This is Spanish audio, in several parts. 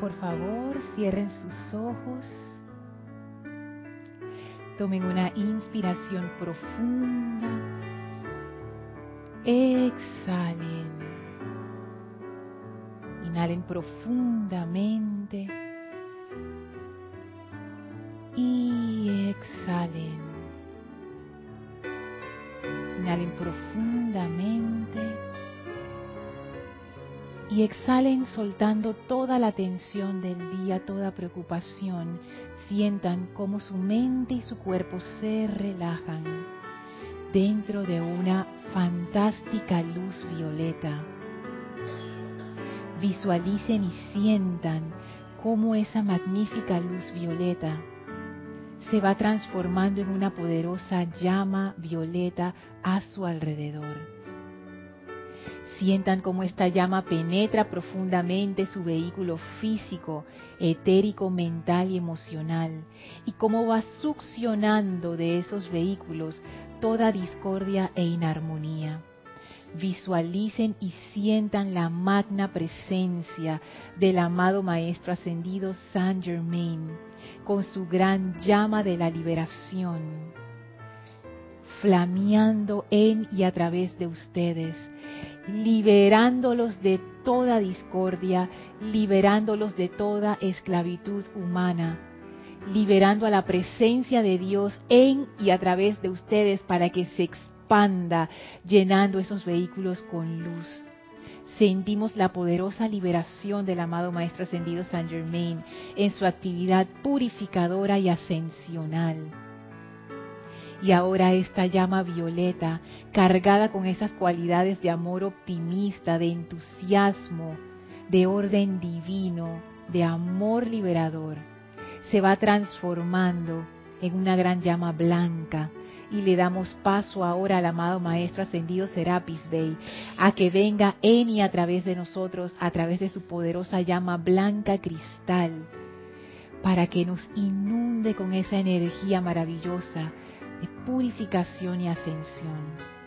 Por favor, cierren sus ojos. Tomen una inspiración profunda. Exhalen. Inhalen profundamente. Y exhalen. Inhalen profundamente. Y exhalen soltando toda la tensión del día, toda preocupación. Sientan cómo su mente y su cuerpo se relajan dentro de una fantástica luz violeta. Visualicen y sientan cómo esa magnífica luz violeta se va transformando en una poderosa llama violeta a su alrededor Sientan cómo esta llama penetra profundamente su vehículo físico, etérico, mental y emocional, y cómo va succionando de esos vehículos toda discordia e inarmonía. Visualicen y sientan la magna presencia del amado Maestro Ascendido Saint Germain con su gran llama de la liberación, flameando en y a través de ustedes liberándolos de toda discordia, liberándolos de toda esclavitud humana, liberando a la presencia de Dios en y a través de ustedes para que se expanda, llenando esos vehículos con luz. Sentimos la poderosa liberación del amado Maestro Ascendido San Germain en su actividad purificadora y ascensional y ahora esta llama violeta, cargada con esas cualidades de amor optimista, de entusiasmo, de orden divino, de amor liberador, se va transformando en una gran llama blanca. Y le damos paso ahora al amado Maestro Ascendido Serapis Bey a que venga en y a través de nosotros, a través de su poderosa llama blanca cristal, para que nos inunde con esa energía maravillosa de purificación y ascensión.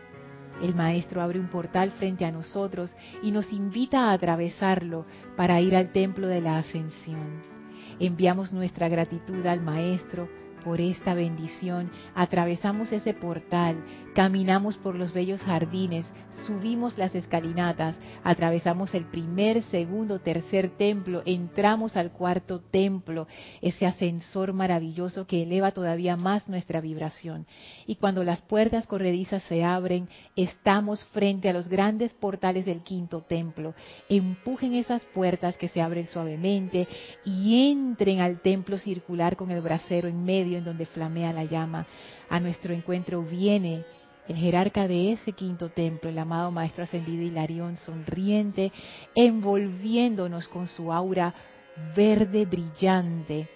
El Maestro abre un portal frente a nosotros y nos invita a atravesarlo para ir al templo de la ascensión. Enviamos nuestra gratitud al Maestro por esta bendición, atravesamos ese portal, caminamos por los bellos jardines, subimos las escalinatas, atravesamos el primer, segundo, tercer templo, entramos al cuarto templo, ese ascensor maravilloso que eleva todavía más nuestra vibración. Y cuando las puertas corredizas se abren, estamos frente a los grandes portales del quinto templo. Empujen esas puertas que se abren suavemente y entren al templo circular con el brasero en medio en donde flamea la llama. A nuestro encuentro viene el jerarca de ese quinto templo, el amado Maestro Ascendido Hilarión, sonriente, envolviéndonos con su aura verde brillante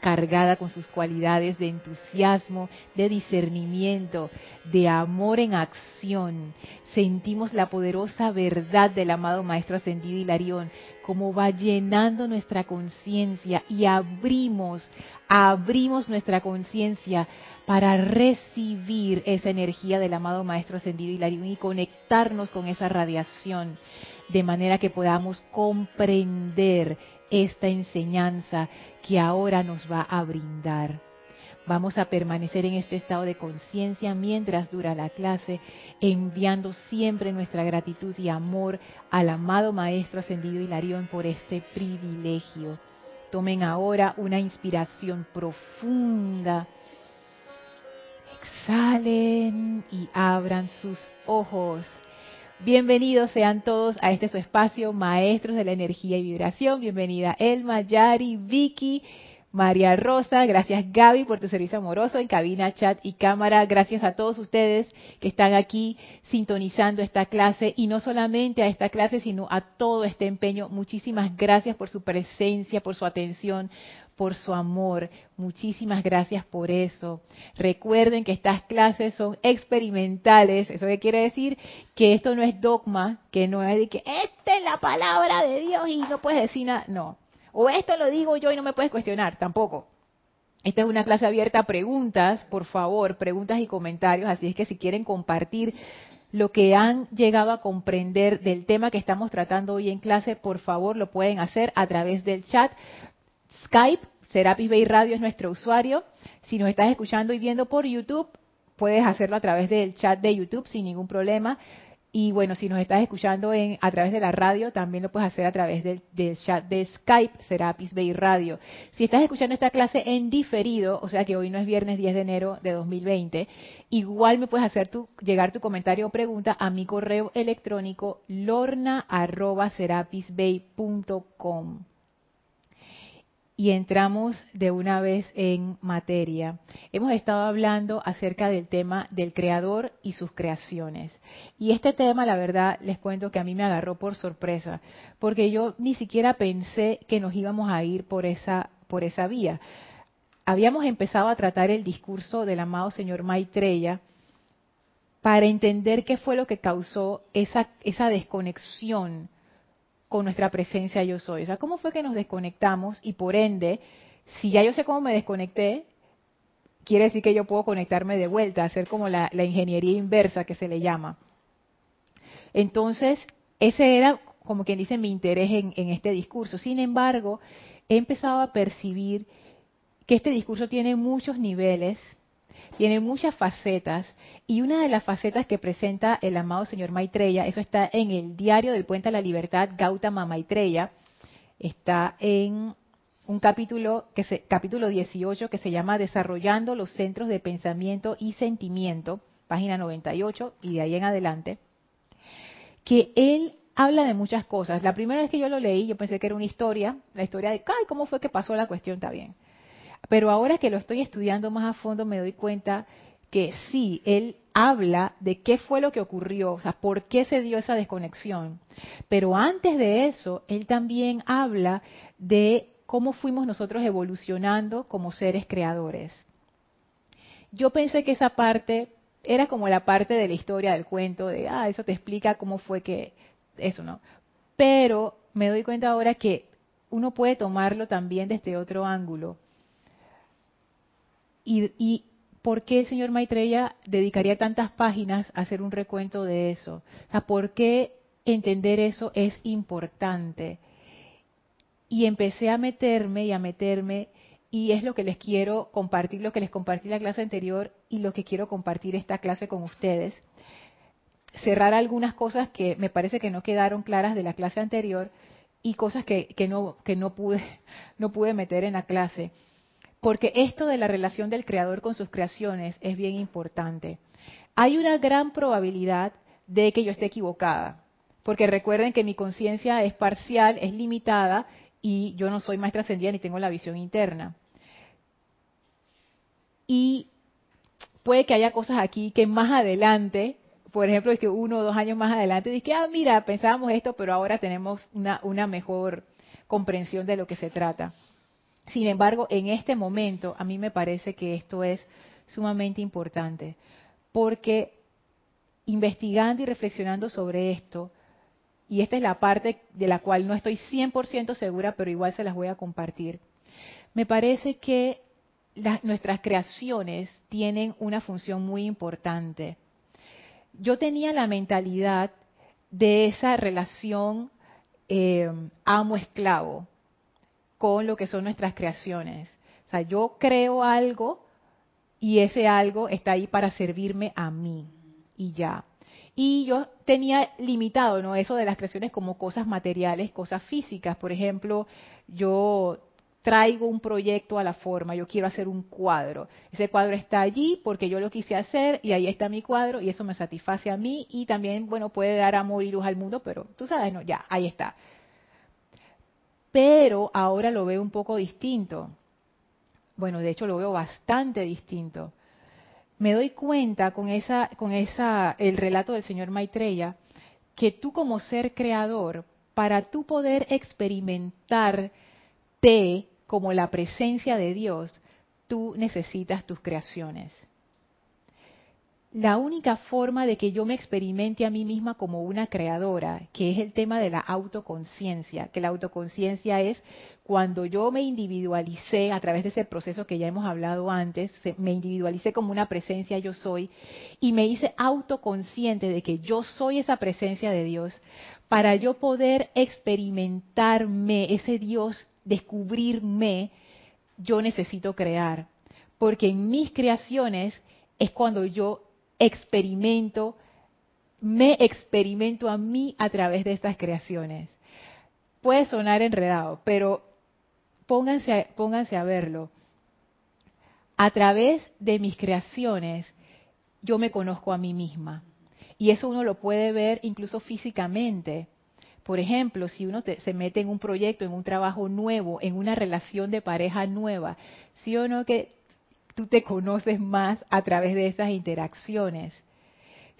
cargada con sus cualidades de entusiasmo, de discernimiento, de amor en acción. Sentimos la poderosa verdad del amado Maestro Ascendido Hilarión, como va llenando nuestra conciencia y abrimos, abrimos nuestra conciencia para recibir esa energía del amado Maestro Ascendido Hilarión y conectarnos con esa radiación de manera que podamos comprender esta enseñanza que ahora nos va a brindar. Vamos a permanecer en este estado de conciencia mientras dura la clase, enviando siempre nuestra gratitud y amor al amado Maestro Ascendido Hilarión por este privilegio. Tomen ahora una inspiración profunda. Exhalen y abran sus ojos. Bienvenidos sean todos a este su espacio, Maestros de la Energía y Vibración. Bienvenida Elma, Yari, Vicky, María Rosa. Gracias Gaby por tu servicio amoroso en cabina, chat y cámara. Gracias a todos ustedes que están aquí sintonizando esta clase y no solamente a esta clase, sino a todo este empeño. Muchísimas gracias por su presencia, por su atención, por su amor. Muchísimas gracias por eso. Recuerden que estas clases son experimentales. ¿Eso qué quiere decir? Que esto no es dogma, que no es de que esta es la palabra de Dios y no puedes decir nada. No. O esto lo digo yo y no me puedes cuestionar. Tampoco. Esta es una clase abierta a preguntas, por favor, preguntas y comentarios. Así es que si quieren compartir lo que han llegado a comprender del tema que estamos tratando hoy en clase, por favor lo pueden hacer a través del chat. Skype, Serapis Bay Radio es nuestro usuario. Si nos estás escuchando y viendo por YouTube, puedes hacerlo a través del chat de YouTube sin ningún problema. Y bueno, si nos estás escuchando a través de la radio, también lo puedes hacer a través del, chat de Skype, Serapis Bay Radio. Si estás escuchando esta clase en diferido, o sea que hoy no es viernes 10 de enero de 2020, igual me puedes hacer llegar tu comentario o pregunta a mi correo electrónico lorna.serapisbay.com y entramos de una vez en materia. Hemos estado hablando acerca del tema del creador y sus creaciones. Y este tema, la verdad, les cuento que a mí me agarró por sorpresa, porque yo ni siquiera pensé que nos íbamos a ir por esa, por esa vía. Habíamos empezado a tratar el discurso del amado señor Maitreya para entender qué fue lo que causó esa, esa desconexión con nuestra presencia yo soy. O sea, ¿cómo fue que nos desconectamos? Y por ende, si ya yo sé cómo me desconecté, quiere decir que yo puedo conectarme de vuelta, hacer como la, ingeniería inversa que se le llama. Entonces, ese era como quien dice mi interés en, en este discurso. Sin embargo, he empezado a percibir que este discurso tiene muchos niveles tiene muchas facetas y una de las facetas que presenta el amado señor Maitreya, eso está en el diario del Puente a la Libertad, Gautama Maitreya, está en un capítulo, que se, capítulo 18 que se llama Desarrollando los centros de pensamiento y sentimiento, página 98 y de ahí en adelante, que él habla de muchas cosas. La primera vez que yo lo leí, yo pensé que era una historia, la historia de, ay, ¿cómo fue que pasó la cuestión? Está bien. Pero ahora que lo estoy estudiando más a fondo me doy cuenta que sí, él habla de qué fue lo que ocurrió, o sea, por qué se dio esa desconexión. Pero antes de eso, él también habla de cómo fuimos nosotros evolucionando como seres creadores. Yo pensé que esa parte era como la parte de la historia del cuento, de, ah, eso te explica cómo fue que, eso no. Pero me doy cuenta ahora que uno puede tomarlo también desde otro ángulo. Y, por qué el señor Maitreya dedicaría tantas páginas a hacer un recuento de eso? O sea, ¿por qué entender eso es importante? Y empecé a meterme y a meterme y es lo que les quiero compartir, lo que les compartí la clase anterior y lo que quiero compartir esta clase con ustedes. Cerrar algunas cosas que me parece que no quedaron claras de la clase anterior y cosas que, que no, pude, no pude meter en la clase. Porque esto de la relación del creador con sus creaciones es bien importante. Hay una gran probabilidad de que yo esté equivocada. Porque recuerden que mi conciencia es parcial, es limitada y yo no soy maestra ascendida ni tengo la visión interna. Y puede que haya cosas aquí que más adelante, por ejemplo, es que uno o dos años más adelante, que, ah, mira, pensábamos esto, pero ahora tenemos una mejor comprensión de lo que se trata. Sin embargo, en este momento a mí me parece que esto es sumamente importante, porque investigando y reflexionando sobre esto, y esta es la parte de la cual no estoy 100% segura, pero igual se las voy a compartir, me parece que nuestras creaciones tienen una función muy importante. Yo tenía la mentalidad de esa relación eh, amo-esclavo, con lo que son nuestras creaciones. O sea, yo creo algo y ese algo está ahí para servirme a mí y ya. Y yo tenía limitado, ¿no? Eso de las creaciones como cosas materiales, cosas físicas. Por ejemplo, yo traigo un proyecto a la forma, yo quiero hacer un cuadro. Ese cuadro está allí porque yo lo quise hacer y ahí está mi cuadro y eso me satisface a mí y también, bueno, puede dar amor y luz al mundo, pero tú sabes, no, ya, ahí está pero ahora lo veo un poco distinto. Bueno, de hecho lo veo bastante distinto. Me doy cuenta con esa, con esa, el relato del señor Maitreya, que tú como ser creador, para tú poder experimentarte como la presencia de Dios, tú necesitas tus creaciones. La única forma de que yo me experimente a mí misma como una creadora, que es el tema de la autoconciencia, que la autoconciencia es cuando yo me individualicé a través de ese proceso que ya hemos hablado antes, me individualicé como una presencia yo soy y me hice autoconsciente de que yo soy esa presencia de Dios, para yo poder experimentarme, ese Dios, descubrirme, yo necesito crear. Porque en mis creaciones es cuando yo experimento, me experimento a mí a través de estas creaciones. Puede sonar enredado, pero pónganse pónganse a verlo. A través de mis creaciones, yo me conozco a mí misma. Y eso uno lo puede ver incluso físicamente. Por ejemplo, si uno se mete en un proyecto, en un trabajo nuevo, en una relación de pareja nueva, sí o no que tú te conoces más a través de esas interacciones.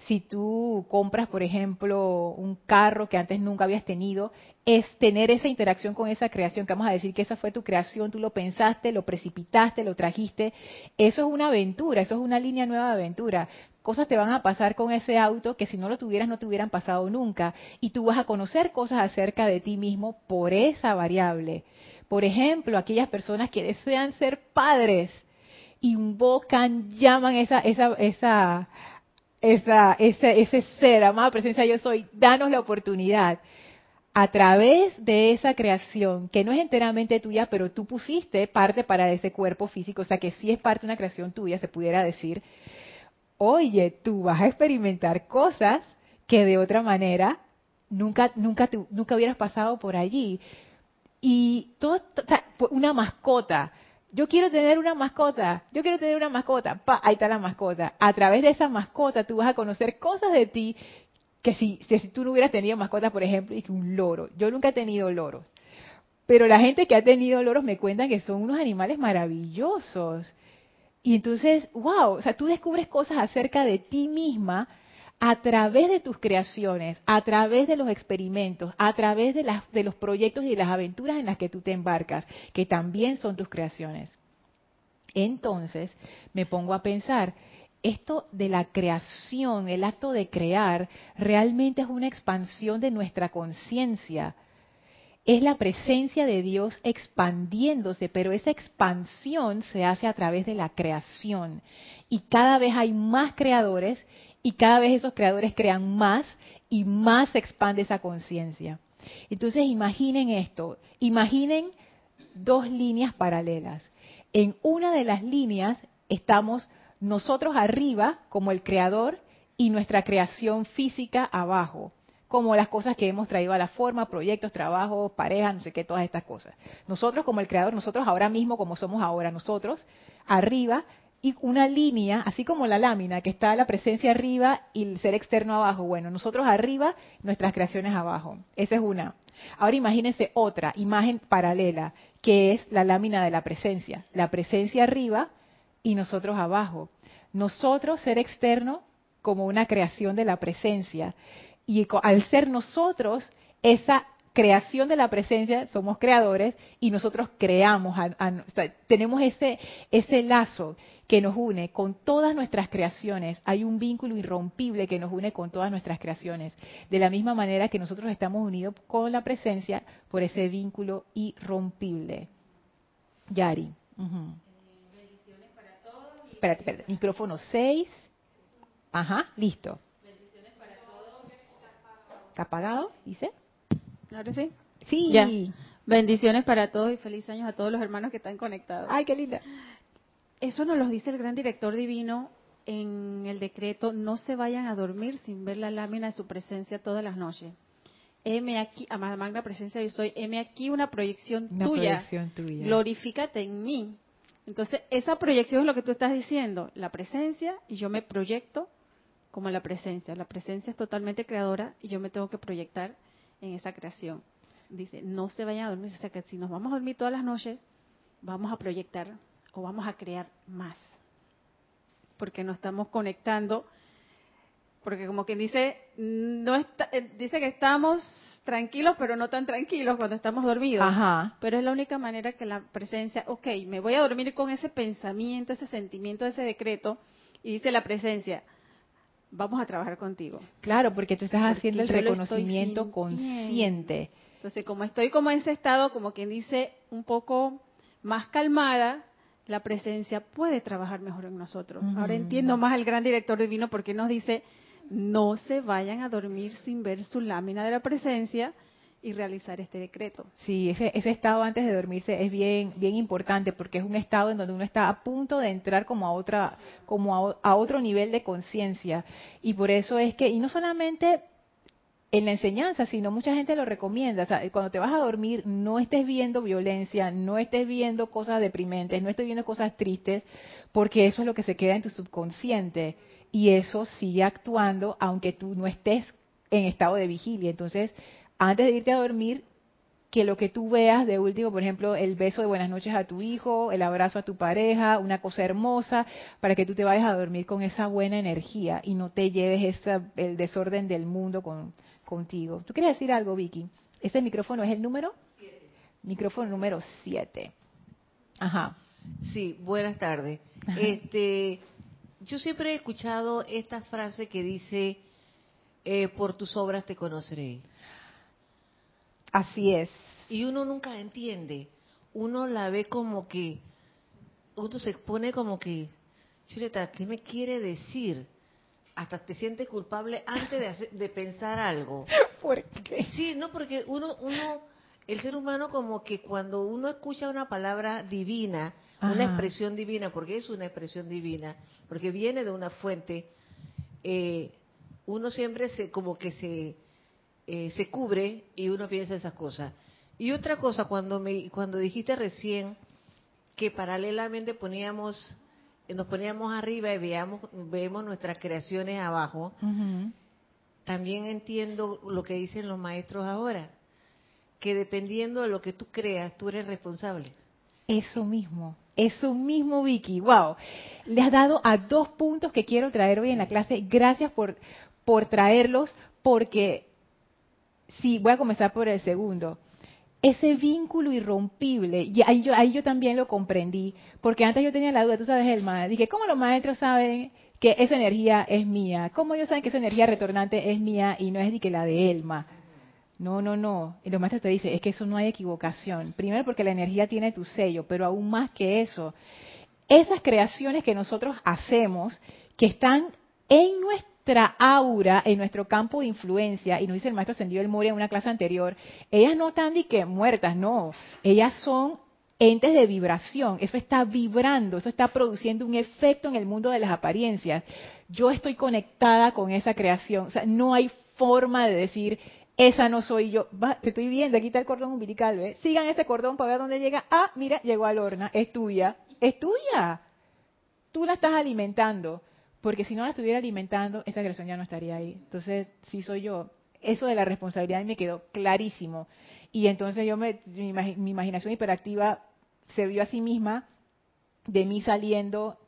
Si tú compras, por ejemplo, un carro que antes nunca habías tenido, es tener esa interacción con esa creación, que vamos a decir que esa fue tu creación, tú lo pensaste, lo precipitaste, lo trajiste. Eso es una aventura, eso es una línea nueva de aventura. Cosas te van a pasar con ese auto que si no lo tuvieras no te hubieran pasado nunca. Y tú vas a conocer cosas acerca de ti mismo por esa variable. Por ejemplo, aquellas personas que desean ser padres invocan, llaman esa, esa, esa, esa, ese, ese ser, amada presencia yo soy, danos la oportunidad a través de esa creación, que no es enteramente tuya, pero tú pusiste parte para ese cuerpo físico, o sea que sí es parte de una creación tuya, se pudiera decir, oye, tú vas a experimentar cosas que de otra manera nunca, nunca, nunca hubieras pasado por allí. Y todo, una mascota, yo quiero tener una mascota, yo quiero tener una mascota, pa, ahí está la mascota. A través de esa mascota tú vas a conocer cosas de ti que si, si, tú no hubieras tenido mascotas, por ejemplo, y que un loro. Yo nunca he tenido loros. Pero la gente que ha tenido loros me cuentan que son unos animales maravillosos. Y entonces, wow, o sea, tú descubres cosas acerca de ti misma a través de tus creaciones, a través de los experimentos, a través de, las, de los proyectos y de las aventuras en las que tú te embarcas, que también son tus creaciones. Entonces me pongo a pensar, esto de la creación, el acto de crear, realmente es una expansión de nuestra conciencia. Es la presencia de Dios expandiéndose, pero esa expansión se hace a través de la creación. Y cada vez hay más creadores y cada vez esos creadores crean más y más se expande esa conciencia. Entonces imaginen esto, imaginen dos líneas paralelas. En una de las líneas estamos nosotros arriba como el creador y nuestra creación física abajo, como las cosas que hemos traído a la forma, proyectos, trabajos, parejas, no sé qué, todas estas cosas. Nosotros como el creador, nosotros ahora mismo como somos ahora nosotros, arriba y una línea, así como la lámina, que está la presencia arriba y el ser externo abajo. Bueno, nosotros arriba, nuestras creaciones abajo. Esa es una. Ahora imagínense otra imagen paralela, que es la lámina de la presencia. La presencia arriba y nosotros abajo. Nosotros, ser externo, como una creación de la presencia. Y al ser nosotros, esa creación de la presencia, somos creadores y nosotros creamos, tenemos ese, ese lazo que nos une con todas nuestras creaciones. Hay un vínculo irrompible que nos une con todas nuestras creaciones. De la misma manera que nosotros estamos unidos con la presencia por ese vínculo irrompible. Yari. Bendiciones para todos. Espérate, espérate. Micrófono 6. Ajá, listo. Bendiciones para todos. ¿Está apagado? ¿Dice? Ahora sí. Sí. Bendiciones para todos y feliz años a todos los hermanos que están conectados. Ay, qué linda. Eso nos lo dice el gran director divino en el decreto, no se vayan a dormir sin ver la lámina de su presencia todas las noches. M aquí, amada magna presencia yo soy, M aquí una proyección una tuya. Proyección tuya. Glorifícate en mí. Entonces, esa proyección es lo que tú estás diciendo, la presencia, y yo me proyecto como la presencia. La presencia es totalmente creadora y yo me tengo que proyectar en esa creación. Dice, no se vayan a dormir, o sea que si nos vamos a dormir todas las noches, vamos a proyectar o vamos a crear más. Porque no estamos conectando, porque como quien dice, no está, eh, dice que estamos tranquilos, pero no tan tranquilos cuando estamos dormidos. Pero es la única manera que la presencia, ok, me voy a dormir con ese pensamiento, ese sentimiento, ese decreto, y dice la presencia, vamos a trabajar contigo. Claro, porque tú estás haciendo el reconocimiento consciente. Entonces, como estoy como en ese estado, como quien dice, un poco más calmada, la presencia puede trabajar mejor en nosotros. Ahora entiendo más al gran director divino porque nos dice, no se vayan a dormir sin ver su lámina de la presencia y realizar este decreto. Sí, ese, ese estado antes de dormirse es bien bien importante porque es un estado en donde uno está a punto de entrar como a otra como a, otro nivel de conciencia y por eso es que y no solamente en la enseñanza, sino mucha gente lo recomienda. O sea, cuando te vas a dormir, no estés viendo violencia, no estés viendo cosas deprimentes, no estés viendo cosas tristes, porque eso es lo que se queda en tu subconsciente y eso sigue actuando aunque tú no estés en estado de vigilia. Entonces, antes de irte a dormir, que lo que tú veas de último, por ejemplo, el beso de buenas noches a tu hijo, el abrazo a tu pareja, una cosa hermosa, para que tú te vayas a dormir con esa buena energía y no te lleves el desorden del mundo contigo. ¿Tú quieres decir algo, Vicky? ¿Ese micrófono es el número? Micrófono número 7. Ajá. Sí, buenas tardes. Este, yo siempre he escuchado esta frase que dice, eh, por tus obras te conoceré. Así es. Y uno nunca entiende. Uno la ve como que, uno se expone como que, Chuleta, ¿qué me quiere decir? Hasta te sientes culpable antes de, de pensar algo. ¿Por qué? Sí, no, porque uno, uno, el ser humano como que cuando uno escucha una palabra divina, una expresión divina, porque es una expresión divina, porque viene de una fuente, eh, uno siempre se como que se eh, se cubre y uno piensa esas cosas. Y otra cosa, cuando me cuando dijiste recién que paralelamente poníamos nos poníamos arriba y veamos vemos nuestras creaciones abajo, también entiendo lo que dicen los maestros ahora, que dependiendo de lo que tú creas, tú eres responsable. Eso mismo, eso mismo, Vicky. Wow. Le has dado a dos puntos que quiero traer hoy en la clase. Gracias por, por traerlos, porque sí, voy a comenzar por el segundo. Ese vínculo irrompible, y ahí yo, ahí yo también lo comprendí, porque antes yo tenía la duda, tú sabes, Elma, dije, ¿cómo los maestros saben que esa energía es mía? ¿Cómo ellos saben que esa energía retornante es mía y no es de que la de Elma? No, no, no. Y los maestros te dicen, es que eso no hay equivocación. Primero porque la energía tiene tu sello, pero aún más que eso, esas creaciones que nosotros hacemos, que están en nuestra nuestra aura, en nuestro campo de influencia, y nos dice el maestro Ascendido el Moria en una clase anterior, ellas no están ni que muertas, no. Ellas son entes de vibración. Eso está vibrando, eso está produciendo un efecto en el mundo de las apariencias. Yo estoy conectada con esa creación. O sea, no hay forma de decir, esa no soy yo. te estoy viendo, aquí está el cordón umbilical, ¿ves? Sigan ese cordón para ver dónde llega. Ah, mira, llegó a Lorna, es tuya. Es tuya. Tú la estás alimentando. Porque si no la estuviera alimentando, esa creación ya no estaría ahí. Entonces, sí soy yo. Eso de la responsabilidad me quedó clarísimo. Y entonces yo me, mi, mi imaginación hiperactiva se vio a sí misma de mí saliendo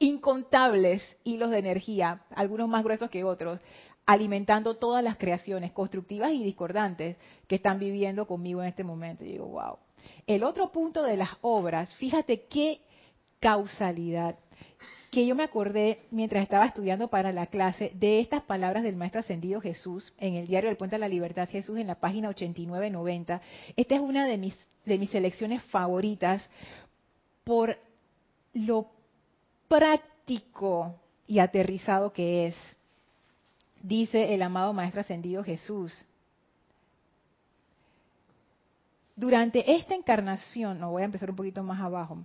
incontables hilos de energía, algunos más gruesos que otros, alimentando todas las creaciones constructivas y discordantes que están viviendo conmigo en este momento. Y digo, wow. El otro punto de las obras, fíjate qué causalidad que yo me acordé mientras estaba estudiando para la clase de estas palabras del Maestro Ascendido Jesús en el diario del Puente a la Libertad Jesús en la página 89-90. Esta es una de mis, de mis selecciones favoritas por lo práctico y aterrizado que es. Dice el amado Maestro Ascendido Jesús. Durante esta encarnación, no voy a empezar un poquito más abajo,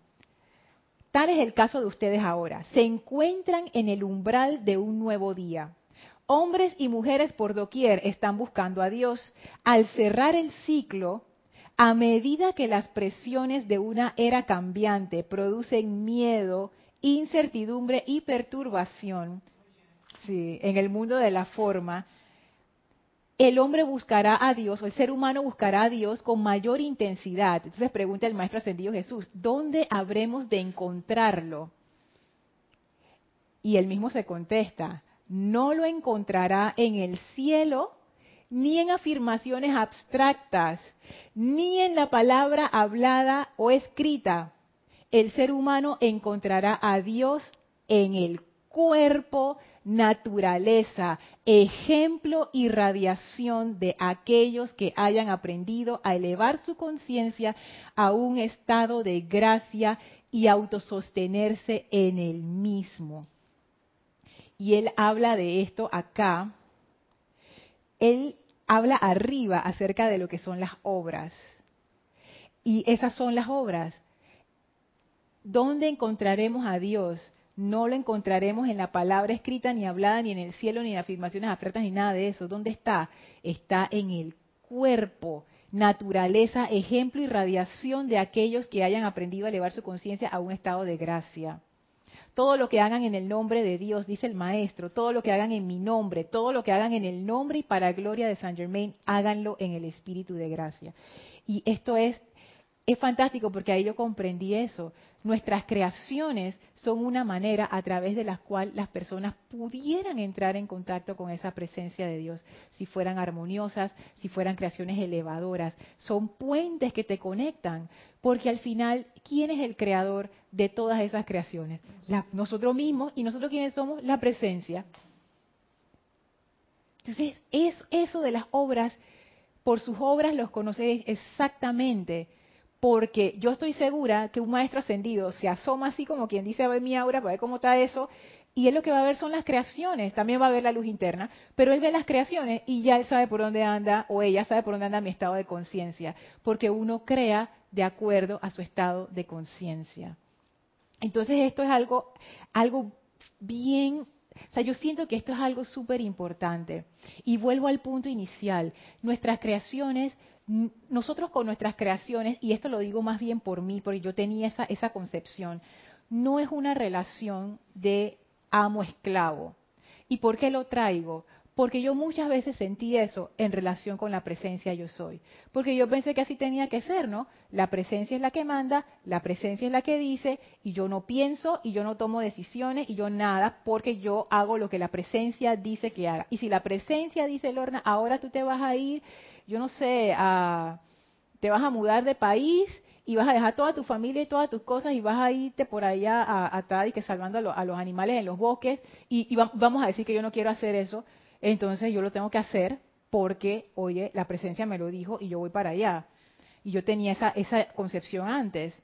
Tal es el caso de ustedes ahora. Se encuentran en el umbral de un nuevo día. Hombres y mujeres por doquier están buscando a Dios. Al cerrar el ciclo, a medida que las presiones de una era cambiante producen miedo, incertidumbre y perturbación en el mundo de la forma, el hombre buscará a Dios, o el ser humano buscará a Dios con mayor intensidad. Entonces pregunta el Maestro Ascendido Jesús, ¿dónde habremos de encontrarlo? Y él mismo se contesta, no lo encontrará en el cielo, ni en afirmaciones abstractas, ni en la palabra hablada o escrita. El ser humano encontrará a Dios en el cuerpo, naturaleza, ejemplo y radiación de aquellos que hayan aprendido a elevar su conciencia a un estado de gracia y autosostenerse en el mismo. Y él habla de esto acá. Él habla arriba acerca de lo que son las obras. Y esas son las obras. ¿Dónde encontraremos a Dios? No lo encontraremos en la palabra escrita, ni hablada, ni en el cielo, ni en afirmaciones abstractas, ni nada de eso. ¿Dónde está? Está en el cuerpo, naturaleza, ejemplo y radiación de aquellos que hayan aprendido a elevar su conciencia a un estado de gracia. Todo lo que hagan en el nombre de Dios, dice el maestro, todo lo que hagan en mi nombre, todo lo que hagan en el nombre y para gloria de San Germain, háganlo en el espíritu de gracia. Y esto es es fantástico porque ahí yo comprendí eso. Nuestras creaciones son una manera a través de la cual las personas pudieran entrar en contacto con esa presencia de Dios, si fueran armoniosas, si fueran creaciones elevadoras. Son puentes que te conectan, porque al final, ¿quién es el creador de todas esas creaciones? nosotros mismos, y nosotros quiénes somos? La presencia. Entonces, es eso de las obras, por sus obras los conoces exactamente porque yo estoy segura que un maestro ascendido se asoma así como quien dice a ver mi aura para ver cómo está eso, y él lo que va a ver son las creaciones, también va a ver la luz interna, pero él ve las creaciones y ya él sabe por dónde anda, o ella sabe por dónde anda mi estado de conciencia, porque uno crea de acuerdo a su estado de conciencia. Entonces esto es algo, algo bien o sea, yo siento que esto es algo súper importante. Y vuelvo al punto inicial. Nuestras creaciones nosotros con nuestras creaciones, y esto lo digo más bien por mí, porque yo tenía esa, esa concepción, no es una relación de amo-esclavo. ¿Y por qué lo traigo? Porque yo muchas veces sentí eso en relación con la presencia yo soy. Porque yo pensé que así tenía que ser, ¿no? La presencia es la que manda, la presencia es la que dice, y yo no pienso, y yo no tomo decisiones, y yo nada, porque yo hago lo que la presencia dice que haga. Y si la presencia dice, Lorna, ahora tú te vas a ir, yo no sé, a, te vas a mudar de país, y vas a dejar toda tu familia y todas tus cosas y vas a irte por allá a, a y que salvando a, los animales en los bosques y, vamos a decir que yo no quiero hacer eso entonces yo lo tengo que hacer porque, oye, la presencia me lo dijo y yo voy para allá. Y yo tenía esa, esa concepción antes.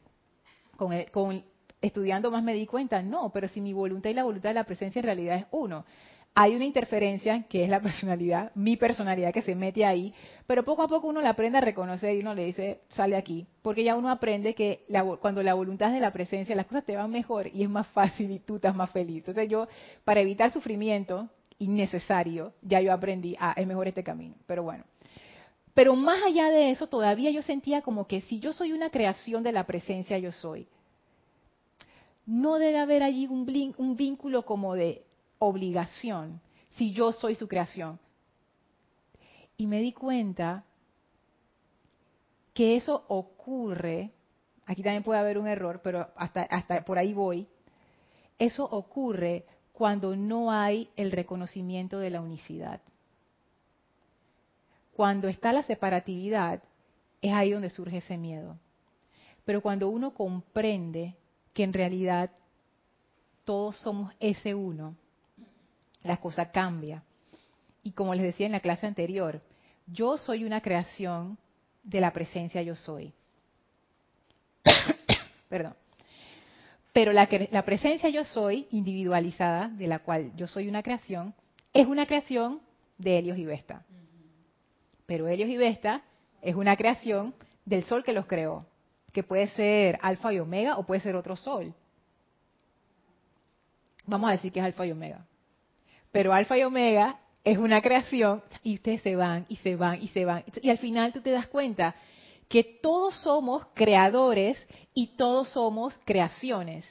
Con, con estudiando más me di cuenta, no, pero si mi voluntad y la voluntad de la presencia en realidad es uno. Hay una interferencia que es la personalidad, mi personalidad que se mete ahí, pero poco a poco uno la aprende a reconocer y uno le dice, sale aquí, porque ya uno aprende que cuando la voluntad es de la presencia, las cosas te van mejor y es más fácil y tú estás más feliz. Entonces yo, para evitar sufrimiento, ya yo aprendí, ah, es mejor este camino. Pero bueno. Pero más allá de eso, todavía yo sentía como que si yo soy una creación de la presencia yo soy, no debe haber allí un, un vínculo como de obligación, si yo soy su creación. Y me di cuenta que eso ocurre, aquí también puede haber un error, pero hasta, hasta por ahí voy, eso ocurre cuando no hay el reconocimiento de la unicidad. Cuando está la separatividad, es ahí donde surge ese miedo. Pero cuando uno comprende que en realidad todos somos ese uno, la cosa cambia. Y como les decía en la clase anterior, yo soy una creación de la presencia yo soy. Perdón. Pero la, la presencia yo soy, individualizada, de la cual yo soy una creación, es una creación de Helios y Vesta. Pero Helios y Vesta es una creación del sol que los creó, que puede ser alfa y omega o puede ser otro sol. Vamos a decir que es alfa y omega. Pero alfa y omega es una creación y ustedes se van y se van y se van. Y al final tú te das cuenta que todos somos creadores y todos somos creaciones.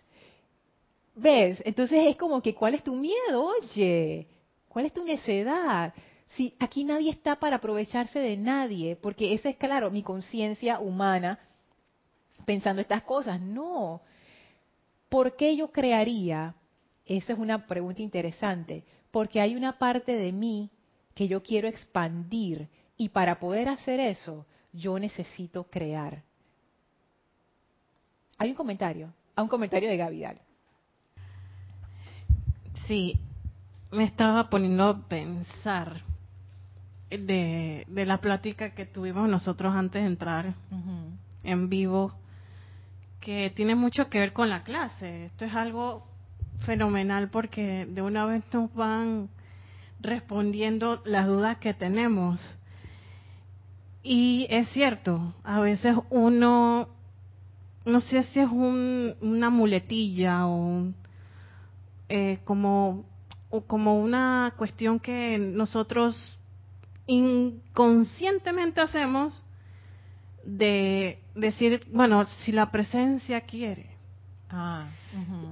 ¿Ves? Entonces es como que, ¿cuál es tu miedo? Oye, ¿cuál es tu necedad? Si aquí nadie está para aprovecharse de nadie, porque esa es, claro, mi conciencia humana pensando estas cosas. No. ¿Por qué yo crearía? Esa es una pregunta interesante. Porque hay una parte de mí que yo quiero expandir y para poder hacer eso, yo necesito crear. Hay un comentario, a un comentario de Gavidal. Sí, me estaba poniendo a pensar de, la plática que tuvimos nosotros antes de entrar en vivo, que tiene mucho que ver con la clase. Esto es algo fenomenal porque de una vez nos van respondiendo las dudas que tenemos. Y es cierto, a veces uno, no sé si es una muletilla o eh, como, o como una cuestión que nosotros inconscientemente hacemos de decir, bueno, si la presencia quiere. Ah,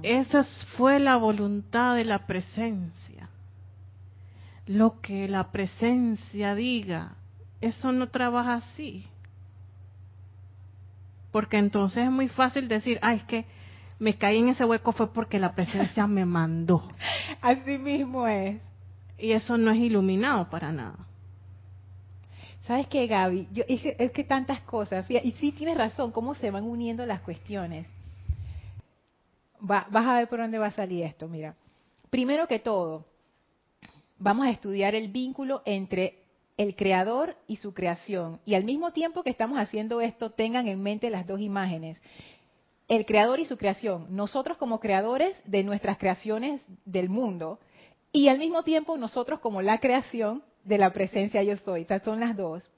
Esa fue la voluntad de la presencia. Lo que la presencia diga, eso no trabaja así. Porque entonces es muy fácil decir, ah, es que me caí en ese hueco fue porque la presencia me mandó. Así mismo es. Y eso no es iluminado para nada. ¿Sabes qué, Gaby? Yo, es, que, tantas cosas, y sí tienes razón, cómo se van uniendo las cuestiones. vas a ver por dónde va a salir esto, mira. Primero que todo, vamos a estudiar el vínculo entre el creador y su creación. Y al mismo tiempo que estamos haciendo esto, tengan en mente las dos imágenes. El creador y su creación, nosotros como creadores de nuestras creaciones del mundo, y al mismo tiempo nosotros como la creación de la presencia yo soy. Estas son las dos.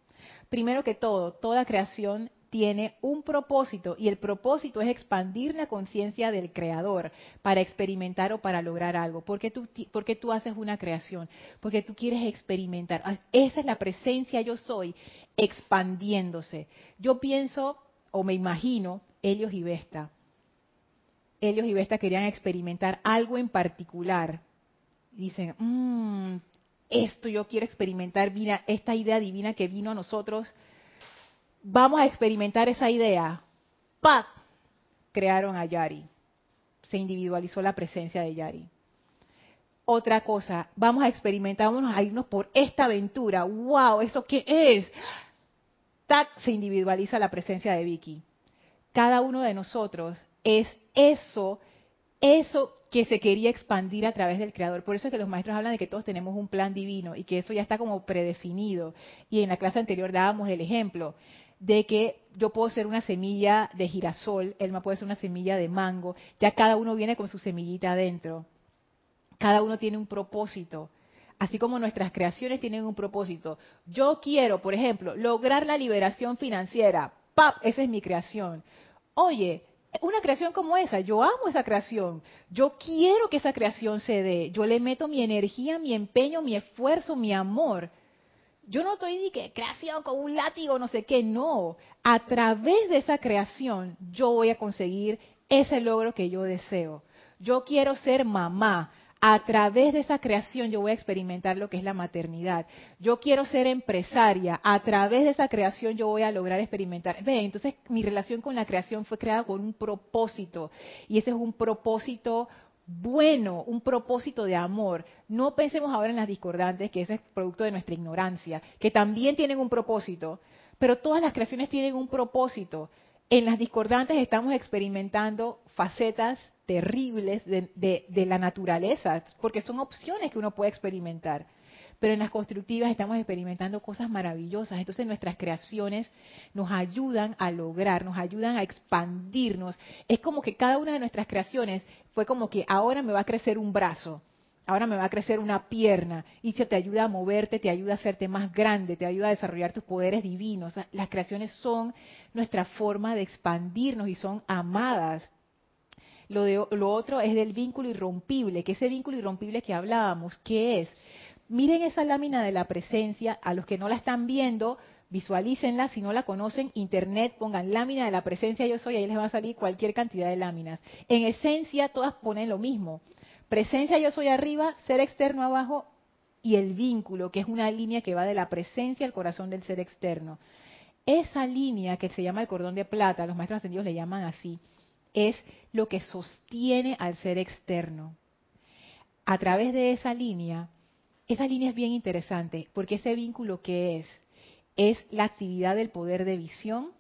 Primero que todo, toda creación tiene un propósito y el propósito es expandir la conciencia del creador para experimentar o para lograr algo. Porque tú, porque tú haces una creación, porque tú quieres experimentar. Ah, esa es la presencia yo soy expandiéndose. Yo pienso o me imagino Helios y Vesta. Helios y Vesta querían experimentar algo en particular. Dicen, mmm, esto yo quiero experimentar, esta idea divina que vino a nosotros, vamos a experimentar esa idea. ¡Pac! Crearon a Yari. Se individualizó la presencia de Yari. Otra cosa, vamos a experimentar, vamos a irnos por esta aventura. ¡Wow! ¿Eso qué es? ¡Tac! Se individualiza la presencia de Vicky. Cada uno de nosotros es eso, eso que se quería expandir a través del creador. Por eso es que los maestros hablan de que todos tenemos un plan divino y que eso ya está como predefinido. Y en la clase anterior dábamos el ejemplo de que yo puedo ser una semilla de girasol, Elma puede ser una semilla de mango, ya cada uno viene con su semillita adentro. Cada uno tiene un propósito. Así como nuestras creaciones tienen un propósito. Yo quiero, por ejemplo, lograr la liberación financiera. ¡Pap! Esa es mi creación. Oye, una creación como esa, yo amo esa creación, yo quiero que esa creación se dé, yo le meto mi energía, mi empeño, mi esfuerzo, mi amor. Yo no estoy que creación con un látigo, no sé qué, no. A través de esa creación yo voy a conseguir ese logro que yo deseo. Yo quiero ser mamá, a través de esa creación yo voy a experimentar lo que es la maternidad. Yo quiero ser empresaria, a través de esa creación yo voy a lograr experimentar. Ve, entonces mi relación con la creación fue creada con un propósito y ese es un propósito bueno, un propósito de amor. No pensemos ahora en las discordantes, que ese es producto de nuestra ignorancia, que también tienen un propósito, pero todas las creaciones tienen un propósito. En las discordantes estamos experimentando facetas terribles de, la naturaleza, porque son opciones que uno puede experimentar. Pero en las constructivas estamos experimentando cosas maravillosas. Entonces nuestras creaciones nos ayudan a lograr, nos ayudan a expandirnos. Es como que cada una de nuestras creaciones fue como que ahora me va a crecer un brazo, ahora me va a crecer una pierna y se te ayuda a moverte, te ayuda a hacerte más grande, te ayuda a desarrollar tus poderes divinos. Las creaciones son nuestra forma de expandirnos y son amadas lo, de, lo otro es del vínculo irrompible, que ese vínculo irrompible que hablábamos, ¿qué es? Miren esa lámina de la presencia, a los que no la están viendo, visualícenla, si no la conocen, internet, pongan lámina de la presencia yo soy, ahí les va a salir cualquier cantidad de láminas. En esencia, todas ponen lo mismo. Presencia yo soy arriba, ser externo abajo y el vínculo, que es una línea que va de la presencia al corazón del ser externo. Esa línea que se llama el cordón de plata, los maestros ascendidos le llaman así, es lo que sostiene al ser externo. A través de esa línea, esa línea es bien interesante, porque ese vínculo que es, es la actividad del poder de visión,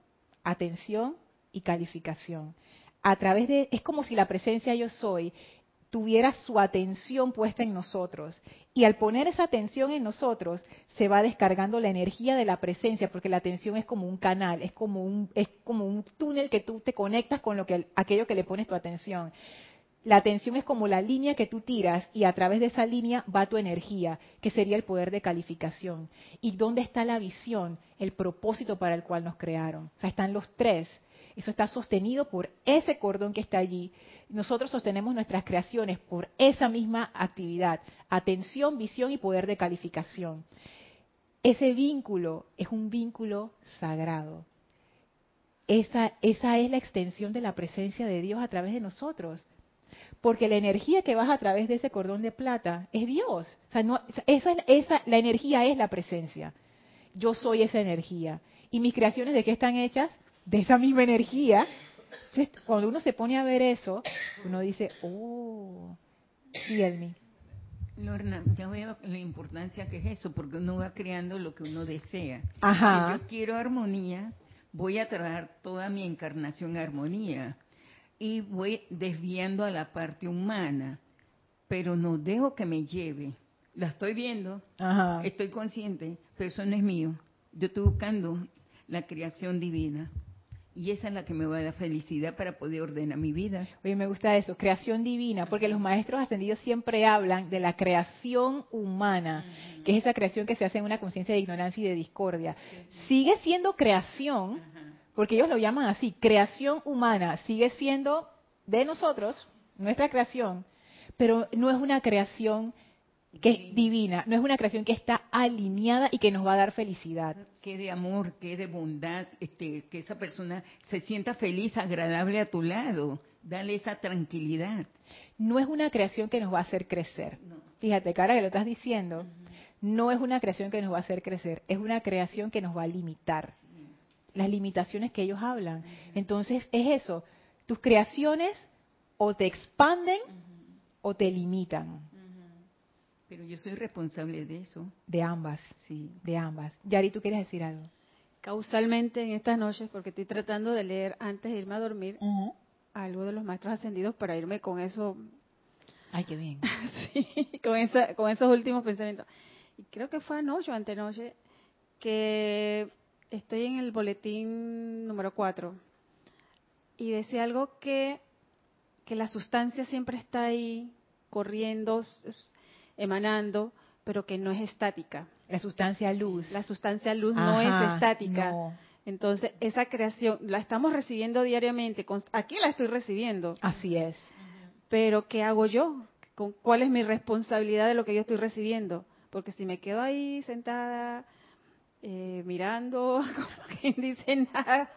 atención y calificación. A través de, es como si la presencia yo soy tuviera su atención puesta en nosotros. Y al poner esa atención en nosotros, se va descargando la energía de la presencia, porque la atención es como un canal, es como un, es como un túnel que tú te conectas con lo que, aquello que le pones tu atención. La atención es como la línea que tú tiras y a través de esa línea va tu energía, que sería el poder de calificación. ¿Y dónde está la visión? El propósito para el cual nos crearon. O sea, están los tres. Eso está sostenido por ese cordón que está allí. Nosotros sostenemos nuestras creaciones por esa misma actividad. Atención, visión y poder de calificación. Ese vínculo es un vínculo sagrado. Esa, esa es la extensión de la presencia de Dios a través de nosotros. Porque la energía que baja a través de ese cordón de plata es Dios. O sea, no, esa, esa, la energía es la presencia. Yo soy esa energía. ¿Y mis creaciones de qué están hechas? de esa misma energía. cuando uno se pone a ver eso, uno dice, oh, sí, Elmi. Lorna, ya veo la importancia que es eso, porque uno va creando lo que uno desea. Ajá. Si yo quiero armonía, voy a traer toda mi encarnación armonía y voy desviando a la parte humana, pero no dejo que me lleve. La estoy viendo, estoy consciente, pero eso no es mío. Yo estoy buscando la creación divina. Y esa es la que me va a dar felicidad para poder ordenar mi vida. Oye, me gusta eso, creación divina, porque los maestros ascendidos siempre hablan de la creación humana, que es esa creación que se hace en una conciencia de ignorancia y de discordia. Sigue siendo creación, porque ellos lo llaman así, creación humana, sigue siendo de nosotros, nuestra creación, pero no es una creación que es divina, no es una creación que está alineada y que nos va a dar felicidad. Que de amor, que de bondad, este, que esa persona se sienta feliz, agradable a tu lado, dale esa tranquilidad. No es una creación que nos va a hacer crecer. Fíjate, cara, que lo estás diciendo, no es una creación que nos va a hacer crecer, es una creación que nos va a limitar. Las limitaciones que ellos hablan. Entonces, es eso, tus creaciones o te expanden o te limitan. Pero yo soy responsable de eso. De ambas, sí, de ambas. Yari, ¿tú quieres decir algo? Causalmente en estas noches, porque estoy tratando de leer antes de irme a dormir algo de los maestros ascendidos para irme con eso. Ay, qué bien. sí, con, esa, con esos últimos pensamientos. Y creo que fue anoche o antenoche que estoy en el boletín número 4 y decía algo que, que la sustancia siempre está ahí corriendo, emanando, pero que no es estática. La sustancia luz. La sustancia luz no es estática. Entonces, esa creación la estamos recibiendo diariamente. Aquí la estoy recibiendo. Así es. Pero, ¿qué hago yo? ¿Cuál es mi responsabilidad de lo que yo estoy recibiendo? Porque si me quedo ahí sentada, eh, mirando, como quien dice nada,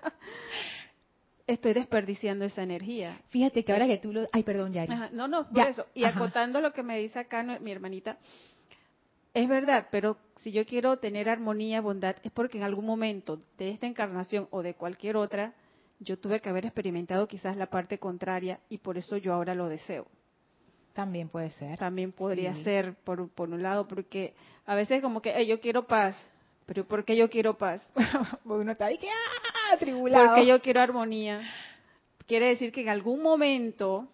estoy desperdiciando esa energía. Fíjate que ahora que tú lo... Ay, perdón, Yari. no, no, por eso. Y acotando lo que me dice acá mi hermanita, es verdad, pero si yo quiero tener armonía, bondad, es porque en algún momento de esta encarnación o de cualquier otra, yo tuve que haber experimentado quizás la parte contraria y por eso yo ahora lo deseo. También puede ser. También podría ser, por, por un lado, porque a veces como que yo quiero paz, pero ¿por qué yo quiero paz? porque uno está ahí que ¡ah! Porque yo quiero armonía. Quiere decir que en algún momento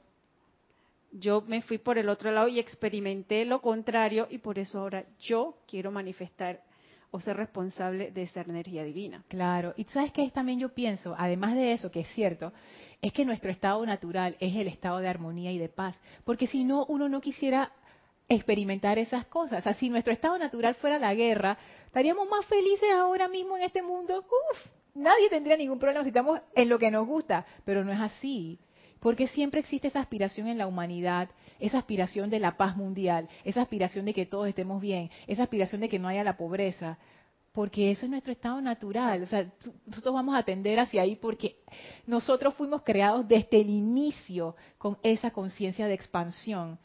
yo me fui por el otro lado y experimenté lo contrario y por eso ahora yo quiero manifestar o ser responsable de esa energía divina. Claro, y tú sabes que también yo pienso, además de eso, que es cierto, es que nuestro estado natural es el estado de armonía y de paz, porque si no, uno no quisiera experimentar esas cosas. O sea, si nuestro estado natural fuera la guerra, estaríamos más felices ahora mismo en este mundo. Uf, nadie tendría ningún problema si estamos en lo que nos gusta, pero no es así. Porque siempre existe esa aspiración en la humanidad, esa aspiración de la paz mundial, esa aspiración de que todos estemos bien, esa aspiración de que no haya la pobreza. Porque eso es nuestro estado natural. O sea, nosotros vamos a tender hacia ahí porque nosotros fuimos creados desde el inicio con esa conciencia de expansión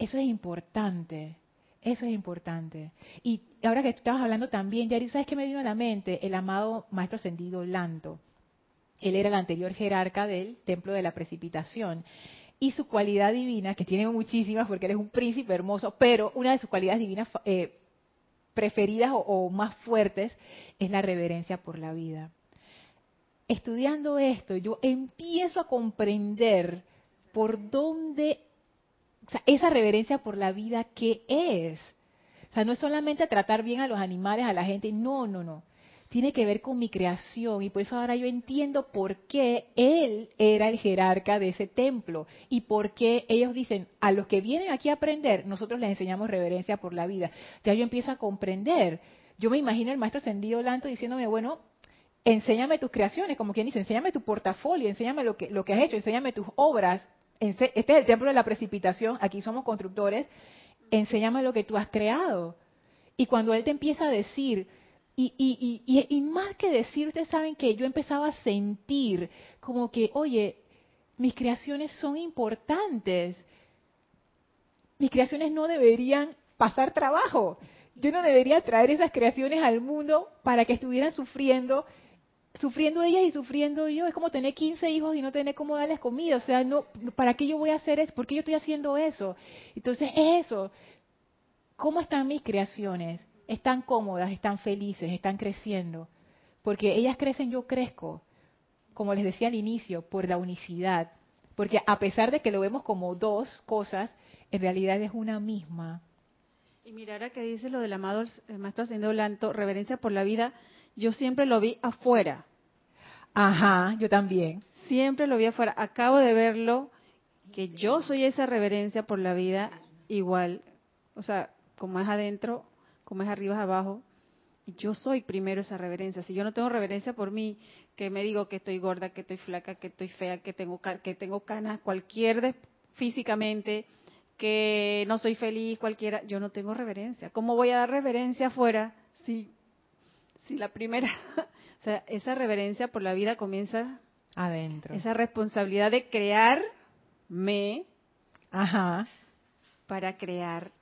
eso es importante. Eso es importante. Y ahora que tú estabas hablando también, Yari, ¿sabes qué me vino a la mente? El amado Maestro Ascendido Lanto. Él era el anterior jerarca del Templo de la Precipitación. Y su cualidad divina, que tiene muchísimas porque él es un príncipe hermoso, pero una de sus cualidades divinas eh, preferidas o más fuertes es la reverencia por la vida. Estudiando esto, yo empiezo a comprender por dónde O sea, esa reverencia por la vida, ¿qué es? O sea, no es solamente tratar bien a los animales, a la gente, no, no, no. Tiene que ver con mi creación y por eso ahora yo entiendo por qué él era el jerarca de ese templo y por qué ellos dicen, a los que vienen aquí a aprender, nosotros les enseñamos reverencia por la vida. Ya yo empiezo a comprender. Yo me imagino el maestro ascendido Lanto diciéndome, bueno, enséñame tus creaciones, como quien dice, enséñame tu portafolio, enséñame lo que, lo que has hecho, enséñame tus obras. Este es el templo de la precipitación, aquí somos constructores, enséñame lo que tú has creado. Y cuando él te empieza a decir, y, y, y, y, más que decir, saben que yo empezaba a sentir como que, oye, mis creaciones son importantes. Mis creaciones no deberían pasar trabajo. Yo no debería traer esas creaciones al mundo para que estuvieran sufriendo, sufriendo ellas y sufriendo yo. Es como tener 15 hijos y no tener cómo darles comida. O sea, no, ¿para qué yo voy a hacer eso? ¿Por qué yo estoy haciendo eso? Entonces, eso. ¿Cómo están mis creaciones? están cómodas, están felices, están creciendo. Porque ellas crecen, yo crezco. Como les decía al inicio, por la unicidad. Porque a pesar de que lo vemos como dos cosas, en realidad es una misma. Y mirar a que dice lo del amado el maestro haciendo Lanto, reverencia por la vida, yo siempre lo vi afuera. Ajá, yo también. Siempre lo vi afuera. Acabo de verlo, que yo soy esa reverencia por la vida igual. O sea, como es adentro, como es arriba es abajo. Y yo soy primero esa reverencia. Si yo no tengo reverencia por mí, que me digo que estoy gorda, que estoy flaca, que estoy fea, que tengo que tengo canas, cualquier de, físicamente, que no soy feliz, cualquiera, yo no tengo reverencia. ¿Cómo voy a dar reverencia afuera si si la primera, o sea, esa reverencia por la vida comienza adentro. Esa responsabilidad de crearme Ajá. para crear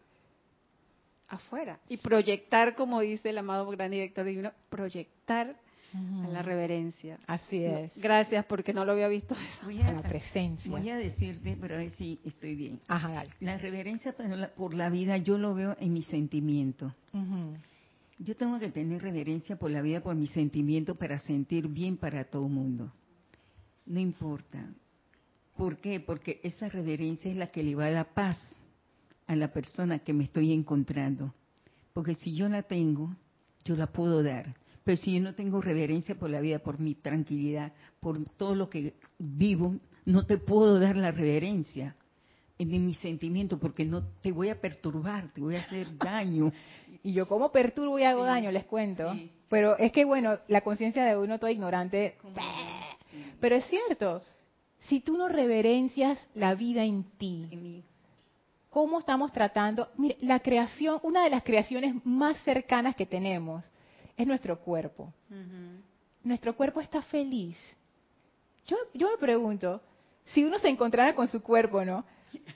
afuera y proyectar, como dice el amado gran director divino, proyectar a la reverencia. Así es. Gracias, porque no lo había visto. Voy a, la presencia. Voy a decirte, pero a ver si estoy bien. Ajá, La reverencia por la, vida yo lo veo en mi sentimiento. Yo tengo que tener reverencia por la vida, por mi sentimiento, para sentir bien para todo el mundo. No importa. ¿Por qué? Porque esa reverencia es la que le va a dar paz a la persona que me estoy encontrando. Porque si yo la tengo, yo la puedo dar. Pero si yo no tengo reverencia por la vida, por mi tranquilidad, por todo lo que vivo, no te puedo dar la reverencia en mi sentimiento porque no te voy a perturbar, te voy a hacer daño. y yo como perturbo y hago daño, les cuento. Pero es que bueno, la conciencia de uno todo ignorante. Pero es cierto, si tú no reverencias la vida en ti, cómo estamos tratando. Mire, la creación, una de las creaciones más cercanas que tenemos es nuestro cuerpo. Nuestro cuerpo está feliz. Yo, yo me pregunto, si uno se encontrara con su cuerpo, ¿no?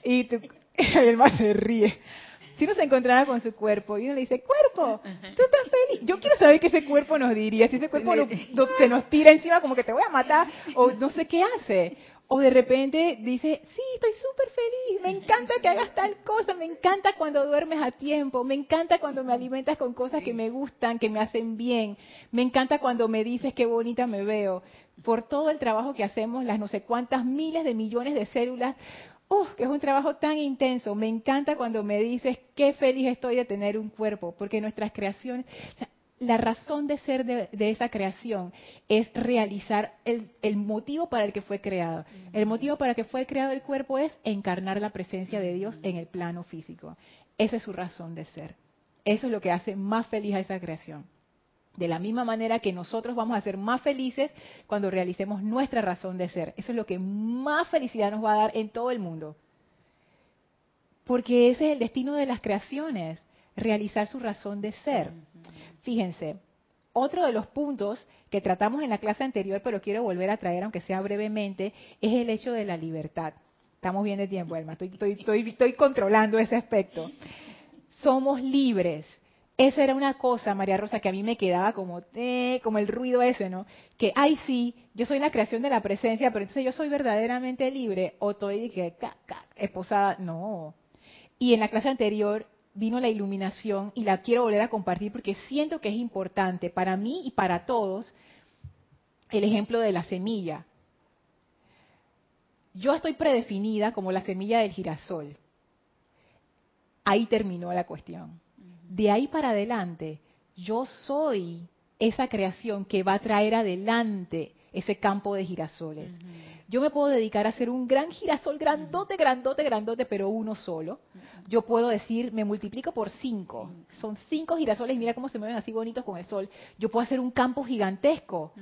Y el más se ríe. Si uno se encontrara con su cuerpo y uno le dice, cuerpo, tú estás feliz. Yo quiero saber qué ese cuerpo nos diría. Si ese cuerpo se nos tira encima como que te voy a matar o no sé qué hace. O de repente dice, sí, estoy súper feliz, me encanta que hagas tal cosa, me encanta cuando duermes a tiempo, me encanta cuando me alimentas con cosas que me gustan, que me hacen bien, me encanta cuando me dices qué bonita me veo. Por todo el trabajo que hacemos, las no sé cuántas miles de millones de células, ¡Uf! que es un trabajo tan intenso. Me encanta cuando me dices qué feliz estoy de tener un cuerpo, porque nuestras creaciones, la razón de ser de, esa creación es realizar el, motivo para el que fue creado. El motivo para el que fue creado el cuerpo es encarnar la presencia de Dios en el plano físico. Esa es su razón de ser. Eso es lo que hace más feliz a esa creación. De la misma manera que nosotros vamos a ser más felices cuando realicemos nuestra razón de ser. Eso es lo que más felicidad nos va a dar en todo el mundo. Porque ese es el destino de las creaciones, realizar su razón de ser. Fíjense, otro de los puntos que tratamos en la clase anterior, pero quiero volver a traer, aunque sea brevemente, es el hecho de la libertad. Estamos bien de tiempo, Elma, estoy, controlando ese aspecto. Somos libres. Esa era una cosa, María Rosa, que a mí me quedaba como, eh, como el ruido ese, ¿no? Que, ay, sí, yo soy la creación de la presencia, pero entonces yo soy verdaderamente libre, o estoy que, esposada. No. Y en la clase anterior vino la iluminación y la quiero volver a compartir porque siento que es importante para mí y para todos el ejemplo de la semilla. Yo estoy predefinida como la semilla del girasol. ahí terminó la cuestión. De ahí para adelante, yo soy esa creación que va a traer adelante ese campo de girasoles. Yo me puedo dedicar a hacer un gran girasol, grandote, grandote, grandote, pero uno solo. Yo puedo decir, me multiplico por cinco. Son cinco girasoles y mira cómo se mueven así bonitos con el sol. Yo puedo hacer un campo gigantesco.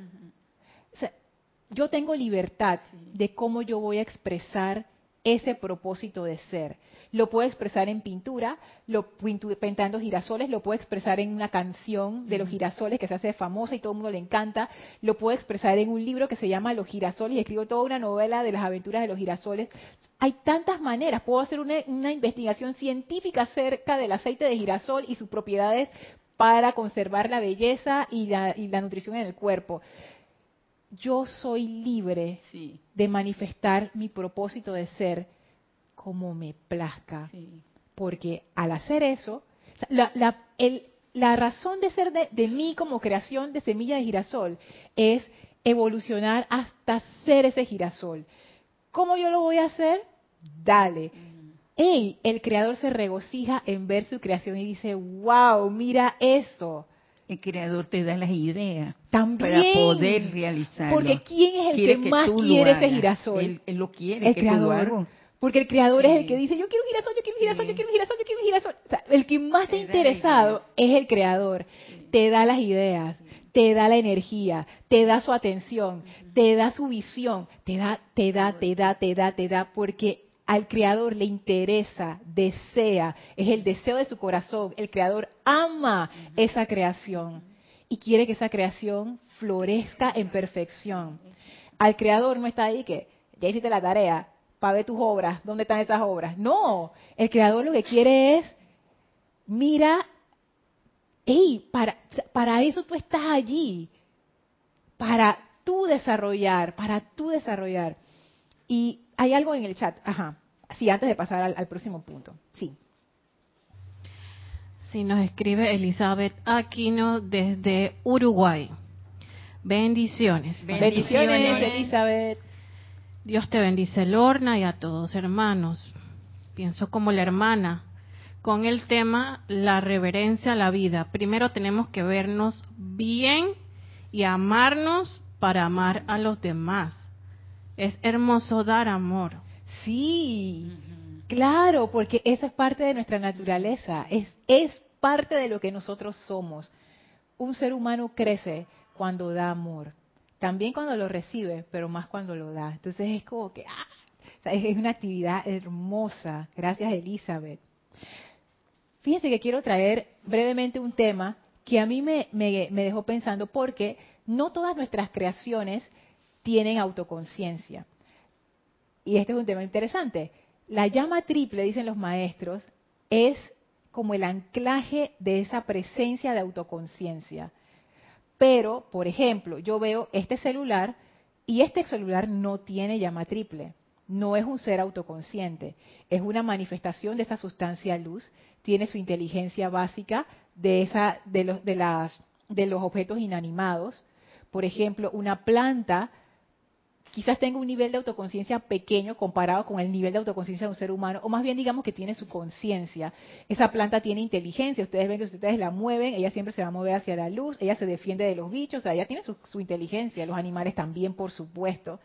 yo tengo libertad de cómo yo voy a expresar ese propósito de ser. Lo puedo expresar en pintura, lo pintando girasoles, lo puedo expresar en una canción de los girasoles que se hace famosa y todo el mundo le encanta, lo puedo expresar en un libro que se llama Los girasoles y escribo toda una novela de las aventuras de los girasoles. Hay tantas maneras, puedo hacer una, una investigación científica acerca del aceite de girasol y sus propiedades para conservar la belleza y la, y la nutrición en el cuerpo yo soy libre de manifestar mi propósito de ser como me plazca. Porque al hacer eso, la, la, razón de ser de, mí como creación de semilla de girasol es evolucionar hasta ser ese girasol. ¿Cómo yo lo voy a hacer? Dale. Hey, el creador se regocija en ver su creación y dice, wow, mira eso el creador te da las ideas También, para poder realizarlo. Porque ¿quién es el que, más quiere ese girasol? Él, lo quiere, el creador. Porque el creador es el que dice, yo quiero un girasol, yo quiero un girasol, yo quiero un girasol, yo quiero un girasol. O sea, el que más te ha interesado es el creador. Te da las ideas, te da la energía, te da su atención, te da su visión, te da, te da, te da, te da, te da, porque al creador le interesa, desea, es el deseo de su corazón. El creador ama esa creación y quiere que esa creación florezca en perfección. Al creador no está ahí que ya hiciste la tarea para ver tus obras, ¿dónde están esas obras? No, el creador lo que quiere es, mira, hey, para, para eso tú estás allí, para tú desarrollar, para tú desarrollar. Y hay algo en el chat, ajá. Sí, antes de pasar al, próximo punto. Sí. Sí, nos escribe Elizabeth Aquino desde Uruguay. Bendiciones. Bendiciones, Elizabeth. Dios te bendice, Lorna, y a todos hermanos. Pienso como la hermana con el tema la reverencia a la vida. Primero tenemos que vernos bien y amarnos para amar a los demás. Es hermoso dar amor. Sí, claro, porque eso es parte de nuestra naturaleza, es, es parte de lo que nosotros somos. Un ser humano crece cuando da amor, también cuando lo recibe, pero más cuando lo da. Entonces es como que, ah, es una actividad hermosa. Gracias, Elizabeth. Fíjense que quiero traer brevemente un tema que a mí me, me, me dejó pensando porque no todas nuestras creaciones tienen autoconciencia y este es un tema interesante, la llama triple, dicen los maestros, es como el anclaje de esa presencia de autoconciencia. Pero, por ejemplo, yo veo este celular y este celular no tiene llama triple. No es un ser autoconsciente, es una manifestación de esa sustancia luz, tiene su inteligencia básica de, esa, de, los, de, las, de los objetos inanimados. Por ejemplo, una planta quizás tenga un nivel de autoconciencia pequeño comparado con el nivel de autoconciencia de un ser humano, o más bien digamos que tiene su conciencia. Esa planta tiene inteligencia, ustedes ven que si ustedes la mueven, ella siempre se va a mover hacia la luz, ella se defiende de los bichos, o sea, ella tiene su, su inteligencia, los animales también, por supuesto.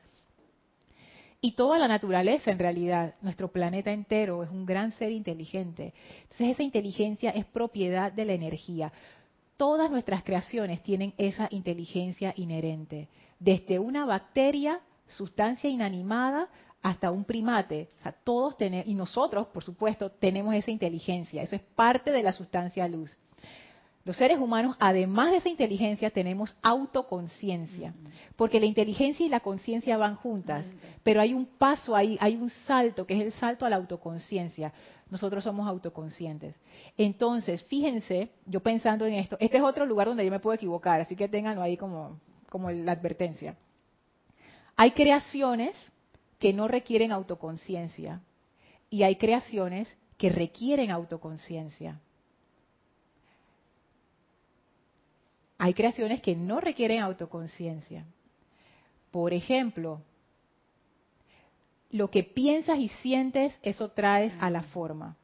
Y toda la naturaleza, en realidad, nuestro planeta entero es un gran ser inteligente. Entonces, esa inteligencia es propiedad de la energía. Todas nuestras creaciones tienen esa inteligencia inherente. Desde una bacteria sustancia inanimada hasta un primate. O sea, todos tenemos, y nosotros, por supuesto, tenemos esa inteligencia. Eso es parte de la sustancia luz. Los seres humanos, además de esa inteligencia, tenemos autoconciencia, porque la inteligencia y la conciencia van juntas, pero hay un paso ahí, hay un salto, que es el salto a la autoconciencia. Nosotros somos autoconscientes. Entonces, fíjense, yo pensando en esto, este es otro lugar donde yo me puedo equivocar, así que ténganlo ahí como, como la advertencia. Hay creaciones que no requieren autoconciencia y hay creaciones que requieren autoconciencia. Hay creaciones que no requieren autoconciencia. Por ejemplo, lo que piensas y sientes, eso traes a la forma.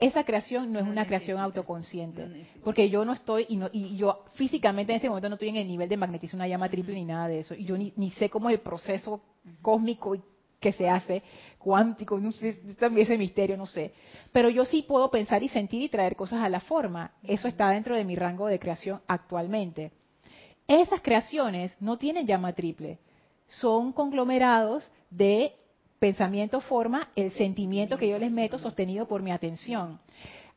Esa creación no es una creación autoconsciente, porque yo no estoy y, no, y yo físicamente en este momento no estoy en el nivel de magnetismo, una llama triple ni nada de eso, y yo ni, ni sé cómo es el proceso cósmico que se hace, cuántico, no sé, también ese misterio, no sé. Pero yo sí puedo pensar y sentir y traer cosas a la forma. Eso está dentro de mi rango de creación actualmente. Esas creaciones no tienen llama triple, son conglomerados de pensamiento, forma, el sentimiento que yo les meto sostenido por mi atención.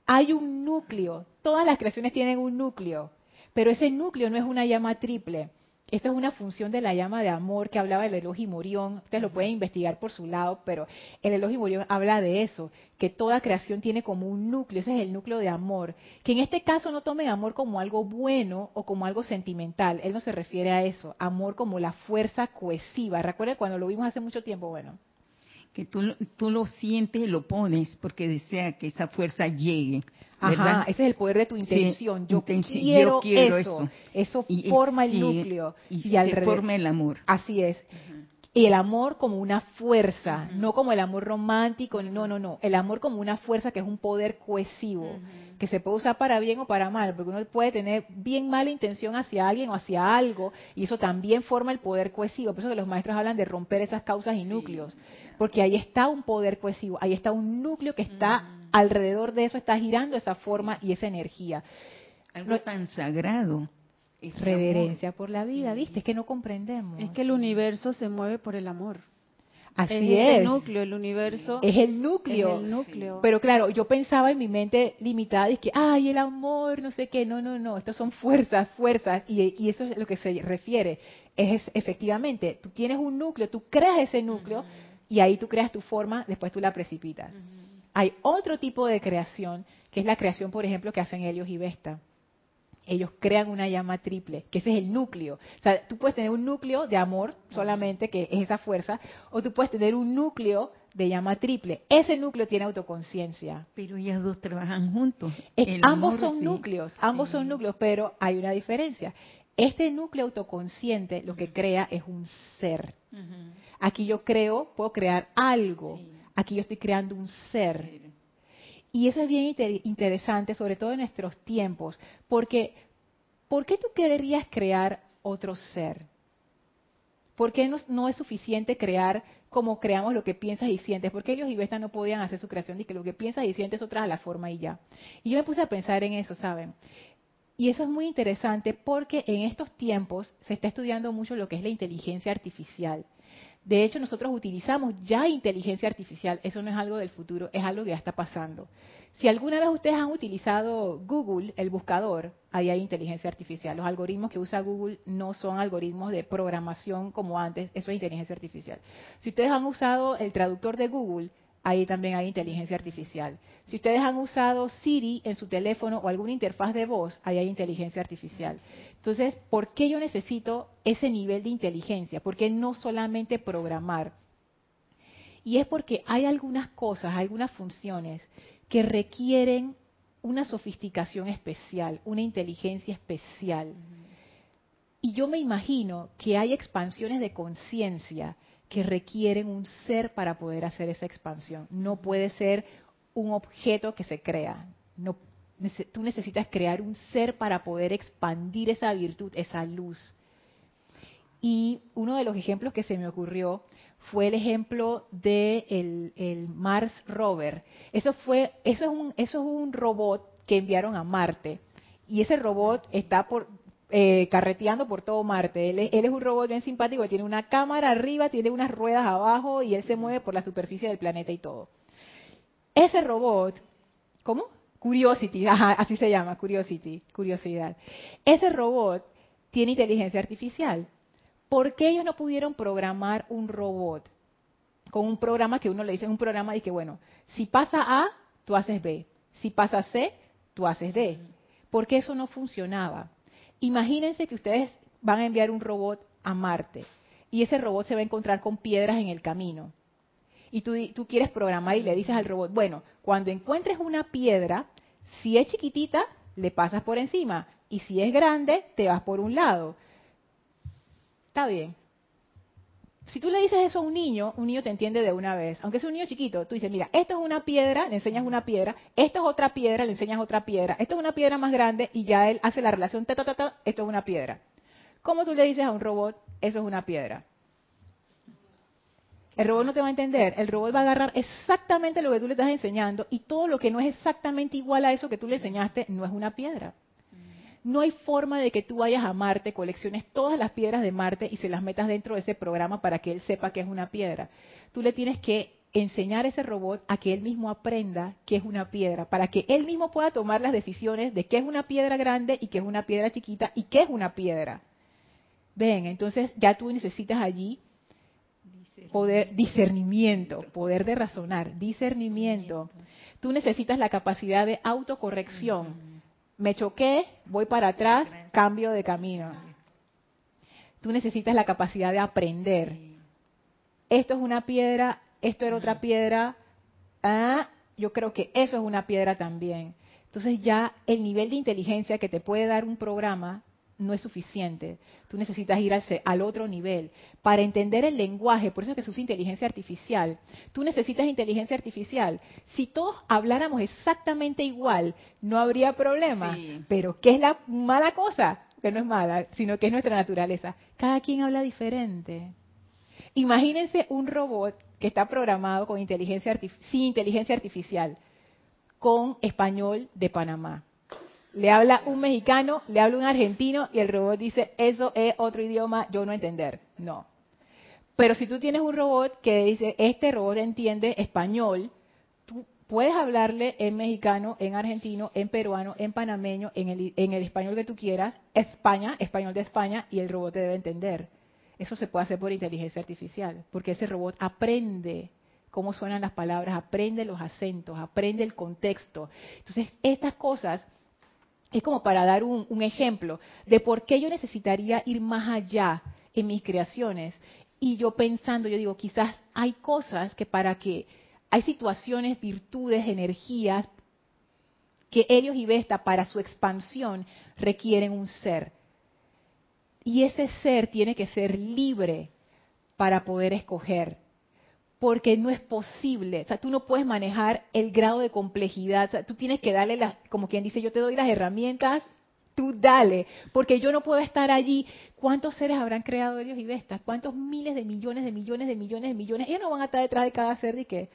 Hay un núcleo, todas las creaciones tienen un núcleo, pero ese núcleo no es una llama triple esto es una función de la llama de amor que hablaba el Elohim Murión. Ustedes lo pueden investigar por su lado, pero el Elohim Murión habla de eso, que toda creación tiene como un núcleo, ese es el núcleo de amor. Que en este caso no tome amor como algo bueno o como algo sentimental. Él no se refiere a eso. Amor como la fuerza cohesiva. Recuerden cuando lo vimos hace mucho tiempo, bueno. Que tú, tú lo sientes y lo pones porque desea que esa fuerza llegue. Ajá, ese es el poder de tu intención. yo, quiero eso. Eso, forma el núcleo. Y, se forma el amor. Así es. Y el amor como una fuerza, no como el amor romántico, no, no, no. El amor como una fuerza que es un poder cohesivo, que se puede usar para bien o para mal, porque uno puede tener bien mala intención hacia alguien o hacia algo, y eso también forma el poder cohesivo. Por eso que los maestros hablan de romper esas causas y núcleos, porque ahí está un poder cohesivo, ahí está un núcleo que está alrededor de eso, está girando esa forma y esa energía. Algo tan sagrado reverencia por la vida, ¿viste? Es que no comprendemos. Es que el universo se mueve por el amor. Así es. el núcleo, el universo. Es el núcleo. el núcleo. Pero claro, yo pensaba en mi mente limitada, y que, ay, el amor, no sé qué. No, no, no. Estos son fuerzas, fuerzas. Y, y eso es lo que se refiere. Es, efectivamente, tú tienes un núcleo, tú creas ese núcleo y ahí tú creas tu forma, después tú la precipitas. Hay otro tipo de creación, que es la creación, por ejemplo, que hacen Helios y Vesta ellos crean una llama triple, que ese es el núcleo. O sea, tú puedes tener un núcleo de amor solamente, que es esa fuerza, o tú puedes tener un núcleo de llama triple. Ese núcleo tiene autoconciencia. Pero ellas dos trabajan juntos. ambos son núcleos, ambos son núcleos, pero hay una diferencia. Este núcleo autoconsciente lo que crea es un ser. Aquí yo creo, puedo crear algo. Aquí yo estoy creando un ser. Y eso es bien interesante, sobre todo en nuestros tiempos, porque ¿por qué tú querrías crear otro ser? ¿Por qué no, es suficiente crear como creamos lo que piensas y sientes? ¿Por qué ellos y Vesta no podían hacer su creación y que lo que piensas y sientes otra la forma y ya? Y yo me puse a pensar en eso, ¿saben? Y eso es muy interesante porque en estos tiempos se está estudiando mucho lo que es la inteligencia artificial. De hecho, nosotros utilizamos ya inteligencia artificial. Eso no es algo del futuro, es algo que ya está pasando. Si alguna vez ustedes han utilizado Google, el buscador, ahí hay inteligencia artificial. Los algoritmos que usa Google no son algoritmos de programación como antes, eso es inteligencia artificial. Si ustedes han usado el traductor de Google, ahí también hay inteligencia artificial. Si ustedes han usado Siri en su teléfono o alguna interfaz de voz, ahí hay inteligencia artificial. Entonces, ¿por qué yo necesito ese nivel de inteligencia? ¿Por qué no solamente programar? Y es porque hay algunas cosas, algunas funciones que requieren una sofisticación especial, una inteligencia especial. Y yo me imagino que hay expansiones de conciencia que requieren un ser para poder hacer esa expansión. No puede ser un objeto que se crea. No, tú necesitas crear un ser para poder expandir esa virtud, esa luz. Y uno de los ejemplos que se me ocurrió fue el ejemplo de el, Mars Rover. Eso fue, eso es un, eso es un robot que enviaron a Marte. Y ese robot está por, eh, carreteando por todo Marte. Él, es un robot bien simpático, tiene una cámara arriba, tiene unas ruedas abajo y él se mueve por la superficie del planeta y todo. Ese robot, ¿cómo? Curiosity, así se llama, Curiosity, curiosidad. Ese robot tiene inteligencia artificial. ¿Por qué ellos no pudieron programar un robot con un programa que uno le dice, un programa de que, bueno, si pasa A, tú haces B. Si pasa C, tú haces D. ¿Por qué eso no funcionaba? Imagínense que ustedes van a enviar un robot a Marte y ese robot se va a encontrar con piedras en el camino. Y tú, quieres programar y le dices al robot, bueno, cuando encuentres una piedra, si es chiquitita, le pasas por encima. Y si es grande, te vas por un lado. Está bien. Si tú le dices eso a un niño, un niño te entiende de una vez. Aunque sea un niño chiquito, tú dices, mira, esto es una piedra, le enseñas una piedra, esto es otra piedra, le enseñas otra piedra, esto es una piedra más grande y ya él hace la relación, ta, ta, ta, ta, esto es una piedra. ¿Cómo tú le dices a un robot, eso es una piedra? El robot no te va a entender, el robot va a agarrar exactamente lo que tú le estás enseñando y todo lo que no es exactamente igual a eso que tú le enseñaste no es una piedra. No hay forma de que tú vayas a Marte, colecciones todas las piedras de Marte y se las metas dentro de ese programa para que él sepa que es una piedra. Tú le tienes que enseñar a ese robot a que él mismo aprenda que es una piedra, para que él mismo pueda tomar las decisiones de qué es una piedra grande y qué es una piedra chiquita y qué es una piedra. Ven, entonces ya tú necesitas allí poder discernimiento, poder de razonar, discernimiento. Tú necesitas la capacidad de autocorrección me choqué, voy para atrás, cambio de camino. Tú necesitas la capacidad de aprender. Esto es una piedra, esto era otra piedra. Ah, yo creo que eso es una piedra también. Entonces ya el nivel de inteligencia que te puede dar un programa no es suficiente. Tú necesitas ir al, otro nivel. Para entender el lenguaje, por eso es que se usa inteligencia artificial. Tú necesitas inteligencia artificial. Si todos habláramos exactamente igual, no habría problema. Pero ¿qué es la mala cosa? Que no es mala, sino que es nuestra naturaleza. Cada quien habla diferente. Imagínense un robot que está programado con inteligencia sin inteligencia artificial, con español de Panamá le habla un mexicano, le habla un argentino y el robot dice, eso es otro idioma, yo no entender. No. Pero si tú tienes un robot que dice, este robot entiende español, tú puedes hablarle en mexicano, en argentino, en peruano, en panameño, en el, en el español que tú quieras, España, español de España, y el robot te debe entender. Eso se puede hacer por inteligencia artificial, porque ese robot aprende cómo suenan las palabras, aprende los acentos, aprende el contexto. Entonces, estas cosas es como para dar un, ejemplo de por qué yo necesitaría ir más allá en mis creaciones. Y yo pensando, yo digo, quizás hay cosas que para que, hay situaciones, virtudes, energías, que ellos y Vesta para su expansión requieren un ser. Y ese ser tiene que ser libre para poder escoger porque no es posible. O sea, tú no puedes manejar el grado de complejidad. O sea, tú tienes que darle las, como quien dice, yo te doy las herramientas, tú dale, porque yo no puedo estar allí. ¿Cuántos seres habrán creado ellos y Vestas? ¿Cuántos miles de millones de millones de millones de millones? Ellos no van a estar detrás de cada ser de qué.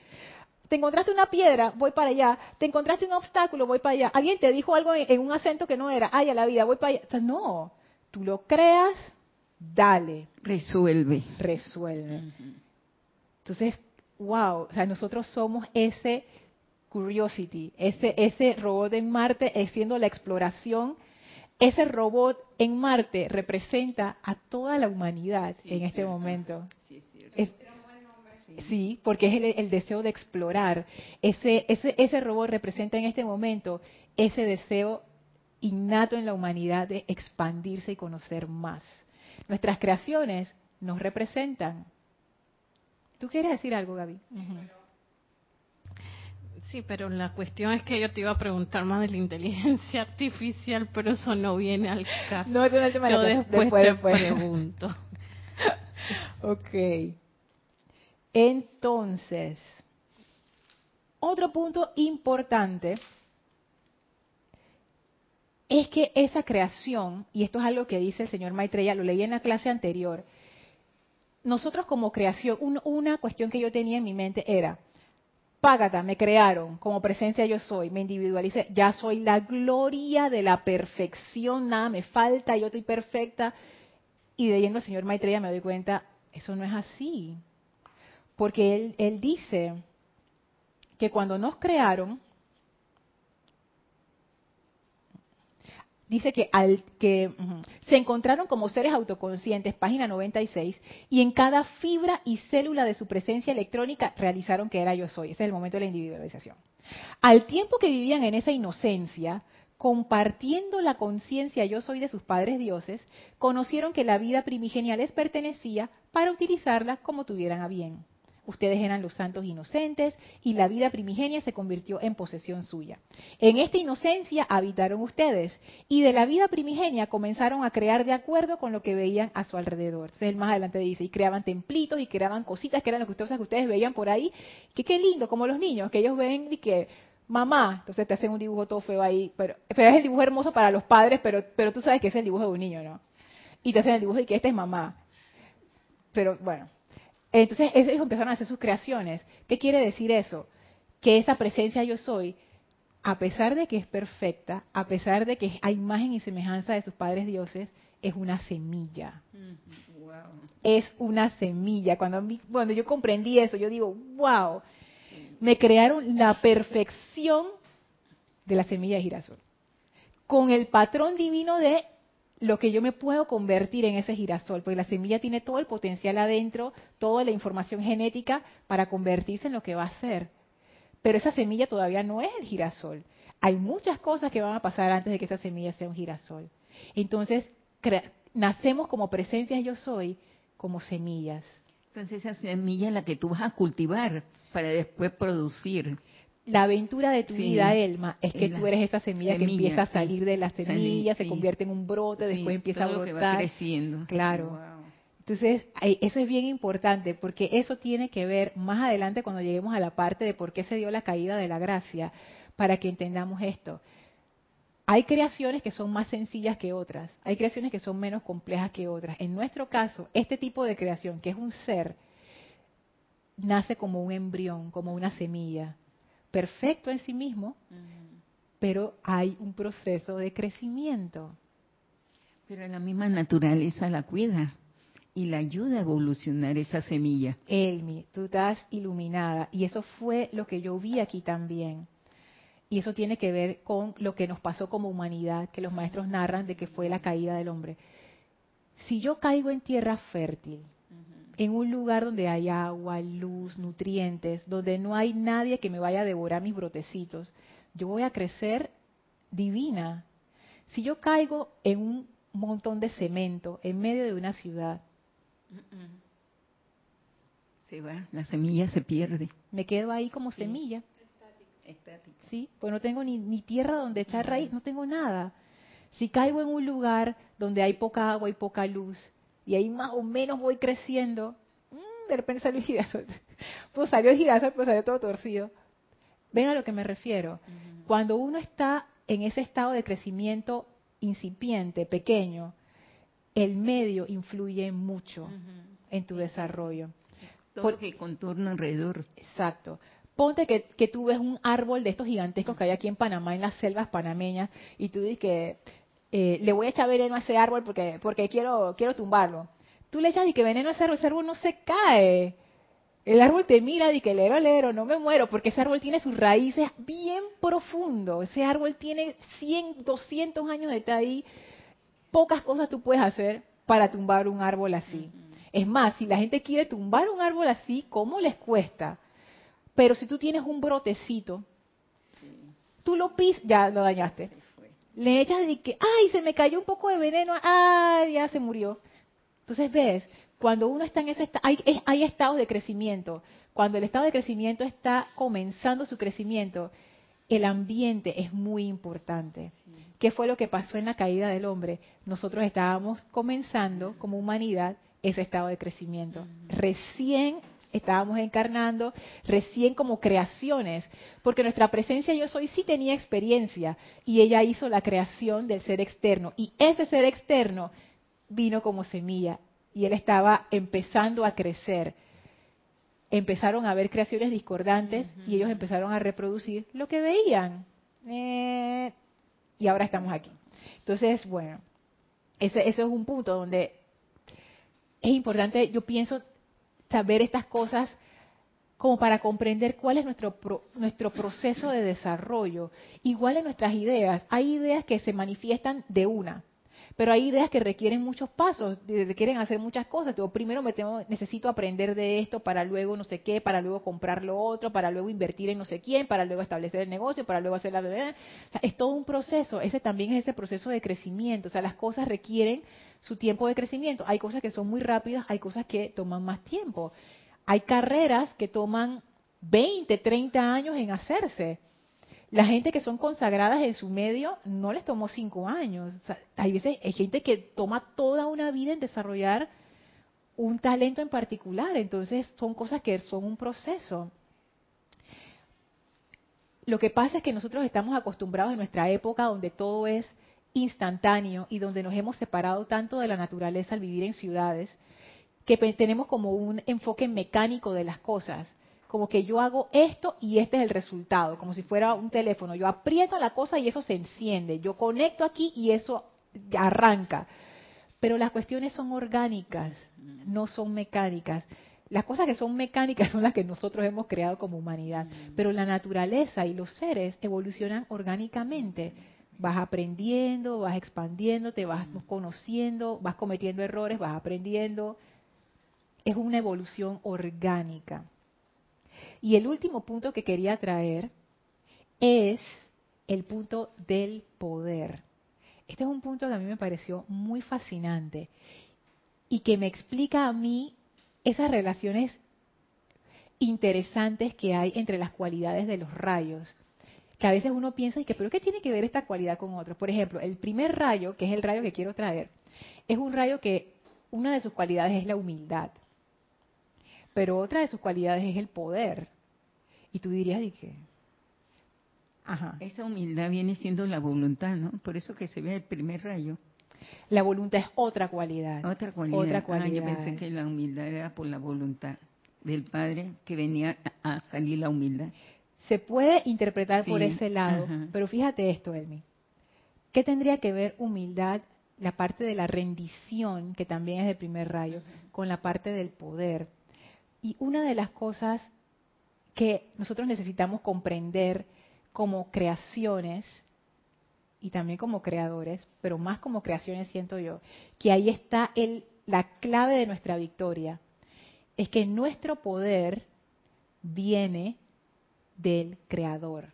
Te encontraste una piedra, voy para allá. Te encontraste un obstáculo, voy para allá. Alguien te dijo algo en, un acento que no era, ay, a la vida, voy para allá. O sea, no, tú lo creas, dale. Resuelve. Resuelve. Entonces, wow, o sea, nosotros somos ese Curiosity, ese, ese robot en Marte haciendo la exploración. Ese robot en Marte representa a toda la humanidad en este momento. Sí, porque es el, el, deseo de explorar. Ese, ese, ese robot representa en este momento ese deseo innato en la humanidad de expandirse y conocer más. Nuestras creaciones nos representan ¿Tú quieres decir algo, Gaby? Sí, pero la cuestión es que yo te iba a preguntar más de la inteligencia artificial, pero eso no viene al caso. No, no, no, yo después, te pregunto. ok. Entonces, otro punto importante es que esa creación, y esto es algo que dice el señor Maitreya, lo leí en la clase anterior, nosotros como creación, una cuestión que yo tenía en mi mente era, Págata, me crearon como presencia yo soy, me individualicé, ya soy la gloria de la perfección, nada me falta, yo estoy perfecta. Y leyendo al señor Maitreya me doy cuenta, eso no es así. Porque él, él dice que cuando nos crearon, dice que, al, que se encontraron como seres autoconscientes, página 96, y en cada fibra y célula de su presencia electrónica realizaron que era yo soy. Ese es el momento de la individualización. Al tiempo que vivían en esa inocencia, compartiendo la conciencia yo soy de sus padres dioses, conocieron que la vida primigenia les pertenecía para utilizarla como tuvieran a bien. Ustedes eran los santos inocentes y la vida primigenia se convirtió en posesión suya. En esta inocencia habitaron ustedes y de la vida primigenia comenzaron a crear de acuerdo con lo que veían a su alrededor. Entonces él más adelante dice, y creaban templitos y creaban cositas que eran que ustedes, que ustedes veían por ahí, que qué lindo, como los niños, que ellos ven y que mamá, entonces te hacen un dibujo todo feo ahí, pero, pero es el dibujo hermoso para los padres, pero, pero tú sabes que es el dibujo de un niño, ¿no? Y te hacen el dibujo de que esta es mamá. Pero bueno, entonces ellos empezaron a hacer sus creaciones. ¿Qué quiere decir eso? Que esa presencia yo soy, a pesar de que es perfecta, a pesar de que hay imagen y semejanza de sus padres dioses, es una semilla. Es una semilla. Cuando, cuando yo comprendí eso, yo digo, wow, me crearon la perfección de la semilla de girasol. Con el patrón divino de lo que yo me puedo convertir en ese girasol, porque la semilla tiene todo el potencial adentro, toda la información genética para convertirse en lo que va a ser. Pero esa semilla todavía no es el girasol. Hay muchas cosas que van a pasar antes de que esa semilla sea un girasol. Entonces, nacemos como presencias yo soy, como semillas. Entonces esa semilla es la que tú vas a cultivar para después producir la aventura de tu vida, Elma, es que tú eres esa semilla, que empieza a salir de la semilla, se convierte en un brote, después empieza a brotar. creciendo. Claro. Entonces, eso es bien importante porque eso tiene que ver más adelante cuando lleguemos a la parte de por qué se dio la caída de la gracia, para que entendamos esto. Hay creaciones que son más sencillas que otras, hay creaciones que son menos complejas que otras. En nuestro caso, este tipo de creación, que es un ser, nace como un embrión, como una semilla perfecto en sí mismo, pero hay un proceso de crecimiento. Pero la misma naturaleza la cuida y la ayuda a evolucionar esa semilla. Elmi, tú estás iluminada y eso fue lo que yo vi aquí también. Y eso tiene que ver con lo que nos pasó como humanidad, que los maestros narran de que fue la caída del hombre. Si yo caigo en tierra fértil, en un lugar donde hay agua, luz, nutrientes, donde no hay nadie que me vaya a devorar mis brotecitos, yo voy a crecer divina. Si yo caigo en un montón de cemento en medio de una ciudad, se va, la semilla se pierde. Me quedo ahí como semilla. Estática. Sí, pues no tengo ni, tierra donde echar raíz, no tengo nada. Si caigo en un lugar donde hay poca agua y poca luz, y ahí más o menos voy creciendo, mm, de repente salió el girasol. Pues salió el girasol, pues salió todo torcido. Ven a lo que me refiero. Cuando uno está en ese estado de crecimiento incipiente, pequeño, el medio influye mucho en tu desarrollo. Porque contorno alrededor. Exacto. Ponte que, que, tú ves un árbol de estos gigantescos que hay aquí en Panamá, en las selvas panameñas, y tú dices que eh, le voy a echar veneno a ese árbol porque, porque quiero, quiero tumbarlo. Tú le echas y que veneno a ese árbol, ese árbol no se cae. El árbol te mira y que lero, lero, no me muero, porque ese árbol tiene sus raíces bien profundo. Ese árbol tiene 100, 200 años de estar ahí. Pocas cosas tú puedes hacer para tumbar un árbol así. Es más, si la gente quiere tumbar un árbol así, ¿cómo les cuesta? Pero si tú tienes un brotecito, tú lo pisas, ya lo dañaste le echas de que, ay, se me cayó un poco de veneno, ay, ya se murió. Entonces ves, cuando uno está en ese estado, hay, hay estados de crecimiento. Cuando el estado de crecimiento está comenzando su crecimiento, el ambiente es muy importante. ¿Qué fue lo que pasó en la caída del hombre? Nosotros estábamos comenzando como humanidad ese estado de crecimiento. Recién estábamos encarnando recién como creaciones, porque nuestra presencia yo soy sí tenía experiencia y ella hizo la creación del ser externo y ese ser externo vino como semilla y él estaba empezando a crecer. Empezaron a haber creaciones discordantes y ellos empezaron a reproducir lo que veían. Eh, y ahora estamos aquí. Entonces, bueno, ese, eso es un punto donde es importante, yo pienso, saber estas cosas como para comprender cuál es nuestro, nuestro proceso de desarrollo. Igual en nuestras ideas, hay ideas que se manifiestan de una, pero hay ideas que requieren muchos pasos, requieren hacer muchas cosas. Yo primero me tengo, necesito aprender de esto para luego no sé qué, para luego comprar lo otro, para luego invertir en no sé quién, para luego establecer el negocio, para luego hacer la... O es todo un proceso, ese también es ese proceso de crecimiento, o sea, las cosas requieren su tiempo de crecimiento. Hay cosas que son muy rápidas, hay cosas que toman más tiempo. hay carreras que toman 20, 30 años en hacerse. La gente que son consagradas en su medio no les tomó cinco años. hay veces hay gente que toma toda una vida en desarrollar un talento en particular. Entonces son cosas que son un proceso. Lo que pasa es que nosotros estamos acostumbrados en nuestra época donde todo es instantáneo y donde nos hemos separado tanto de la naturaleza al vivir en ciudades, que tenemos como un enfoque mecánico de las cosas como que yo hago esto y este es el resultado, como si fuera un teléfono. Yo aprieto la cosa y eso se enciende. Yo conecto aquí y eso arranca. Pero las cuestiones son orgánicas, no son mecánicas. Las cosas que son mecánicas son las que nosotros hemos creado como humanidad. Pero la naturaleza y los seres evolucionan orgánicamente. Vas aprendiendo, vas expandiendo, te vas conociendo, vas cometiendo errores, vas aprendiendo. Es una evolución orgánica. Y el último punto que quería traer es el punto del poder. Este es un punto que a mí me pareció muy fascinante y que me explica a mí esas relaciones interesantes que hay entre las cualidades de los rayos. Que a veces uno piensa, y que, ¿pero qué tiene que ver esta cualidad con otra? Por ejemplo, el primer rayo, que es el rayo que quiero traer, es un rayo que una de sus cualidades es la humildad. Pero otra de sus cualidades es el poder. Y tú dirías, dije, Ajá. Esa humildad viene siendo la voluntad, ¿no? Por eso que se ve el primer rayo. La voluntad es otra cualidad. Otra cualidad. Otra cualidad. Ah, yo pensé que la humildad era por la voluntad del Padre que venía a salir la humildad. Se puede interpretar por ese lado, pero fíjate esto, Elmi. ¿Qué tendría que ver humildad, la parte de la rendición, que también es del primer rayo, con la parte del poder? Y una de las cosas que nosotros necesitamos comprender como creaciones y también como creadores, pero más como creaciones siento yo, que ahí está el, la clave de nuestra victoria. Es que nuestro poder viene del creador.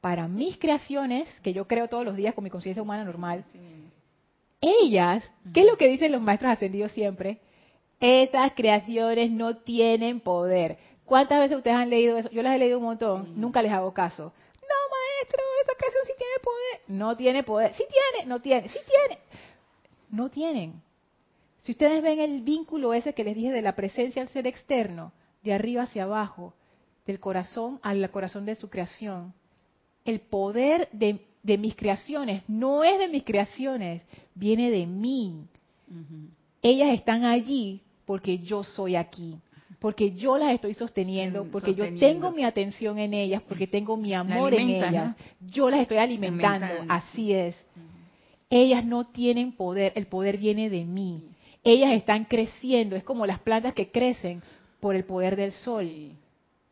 Para mis creaciones, que yo creo todos los días con mi conciencia humana normal, ellas, ¿qué es lo que dicen los maestros ascendidos siempre? Esas creaciones no tienen poder. ¿Cuántas veces ustedes han leído eso? Yo las he leído un montón, nunca les hago caso. No, maestro, esa creación sí tiene poder. No tiene poder. Sí tiene, no tiene, sí tiene. No tienen. Si ustedes ven el vínculo ese que les dije de la presencia al ser externo, de arriba hacia abajo, del corazón al corazón de su creación, el poder de, mis creaciones no es de mis creaciones, viene de mí. Ellas están allí porque yo soy aquí, porque yo las estoy sosteniendo, porque yo tengo mi atención en ellas, porque tengo mi amor en ellas, yo las estoy alimentando, así es. Ellas no tienen poder, el poder viene de mí. Ellas están creciendo, es como las plantas que crecen por el poder del sol.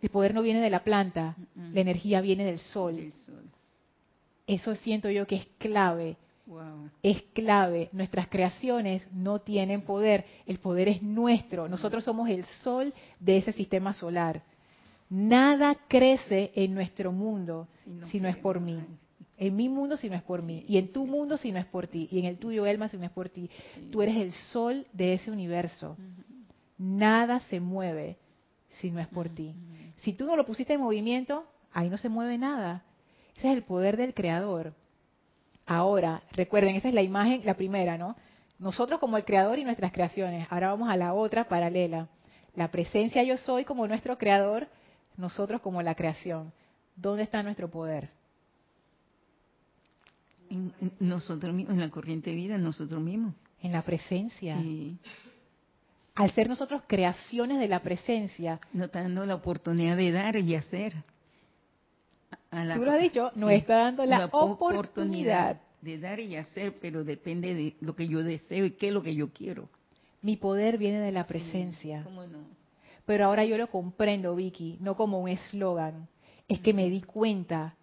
El poder no viene de la planta, la energía viene del sol. Eso siento yo que es clave es clave. Nuestras creaciones no tienen poder. El poder es nuestro. Nosotros somos el sol de ese sistema solar. Nada crece en nuestro mundo si no, es por mí. En mi mundo si no es por mí. Y en tu mundo si no es por ti. Y en el tuyo, Elma, si no es por ti. Tú eres el sol de ese universo. Nada se mueve si no es por ti. Si tú no lo pusiste en movimiento, ahí no se mueve nada. Ese es el poder del creador. Ahora, recuerden, esa es la imagen, la primera, ¿no? Nosotros como el creador y nuestras creaciones. Ahora vamos a la otra paralela. La presencia yo soy como nuestro creador, nosotros como la creación. ¿Dónde está nuestro poder? En, nosotros mismos, en la corriente de vida, nosotros mismos. En la presencia. Al ser nosotros creaciones de la presencia. Nos está dando la oportunidad de dar y hacer. Tú lo has dicho, nos está dando la, oportunidad. de dar y hacer, pero depende de lo que yo deseo y qué es lo que yo quiero. Mi poder viene de la presencia. Pero ahora yo lo comprendo, Vicky, no como un eslogan. Es que me di cuenta,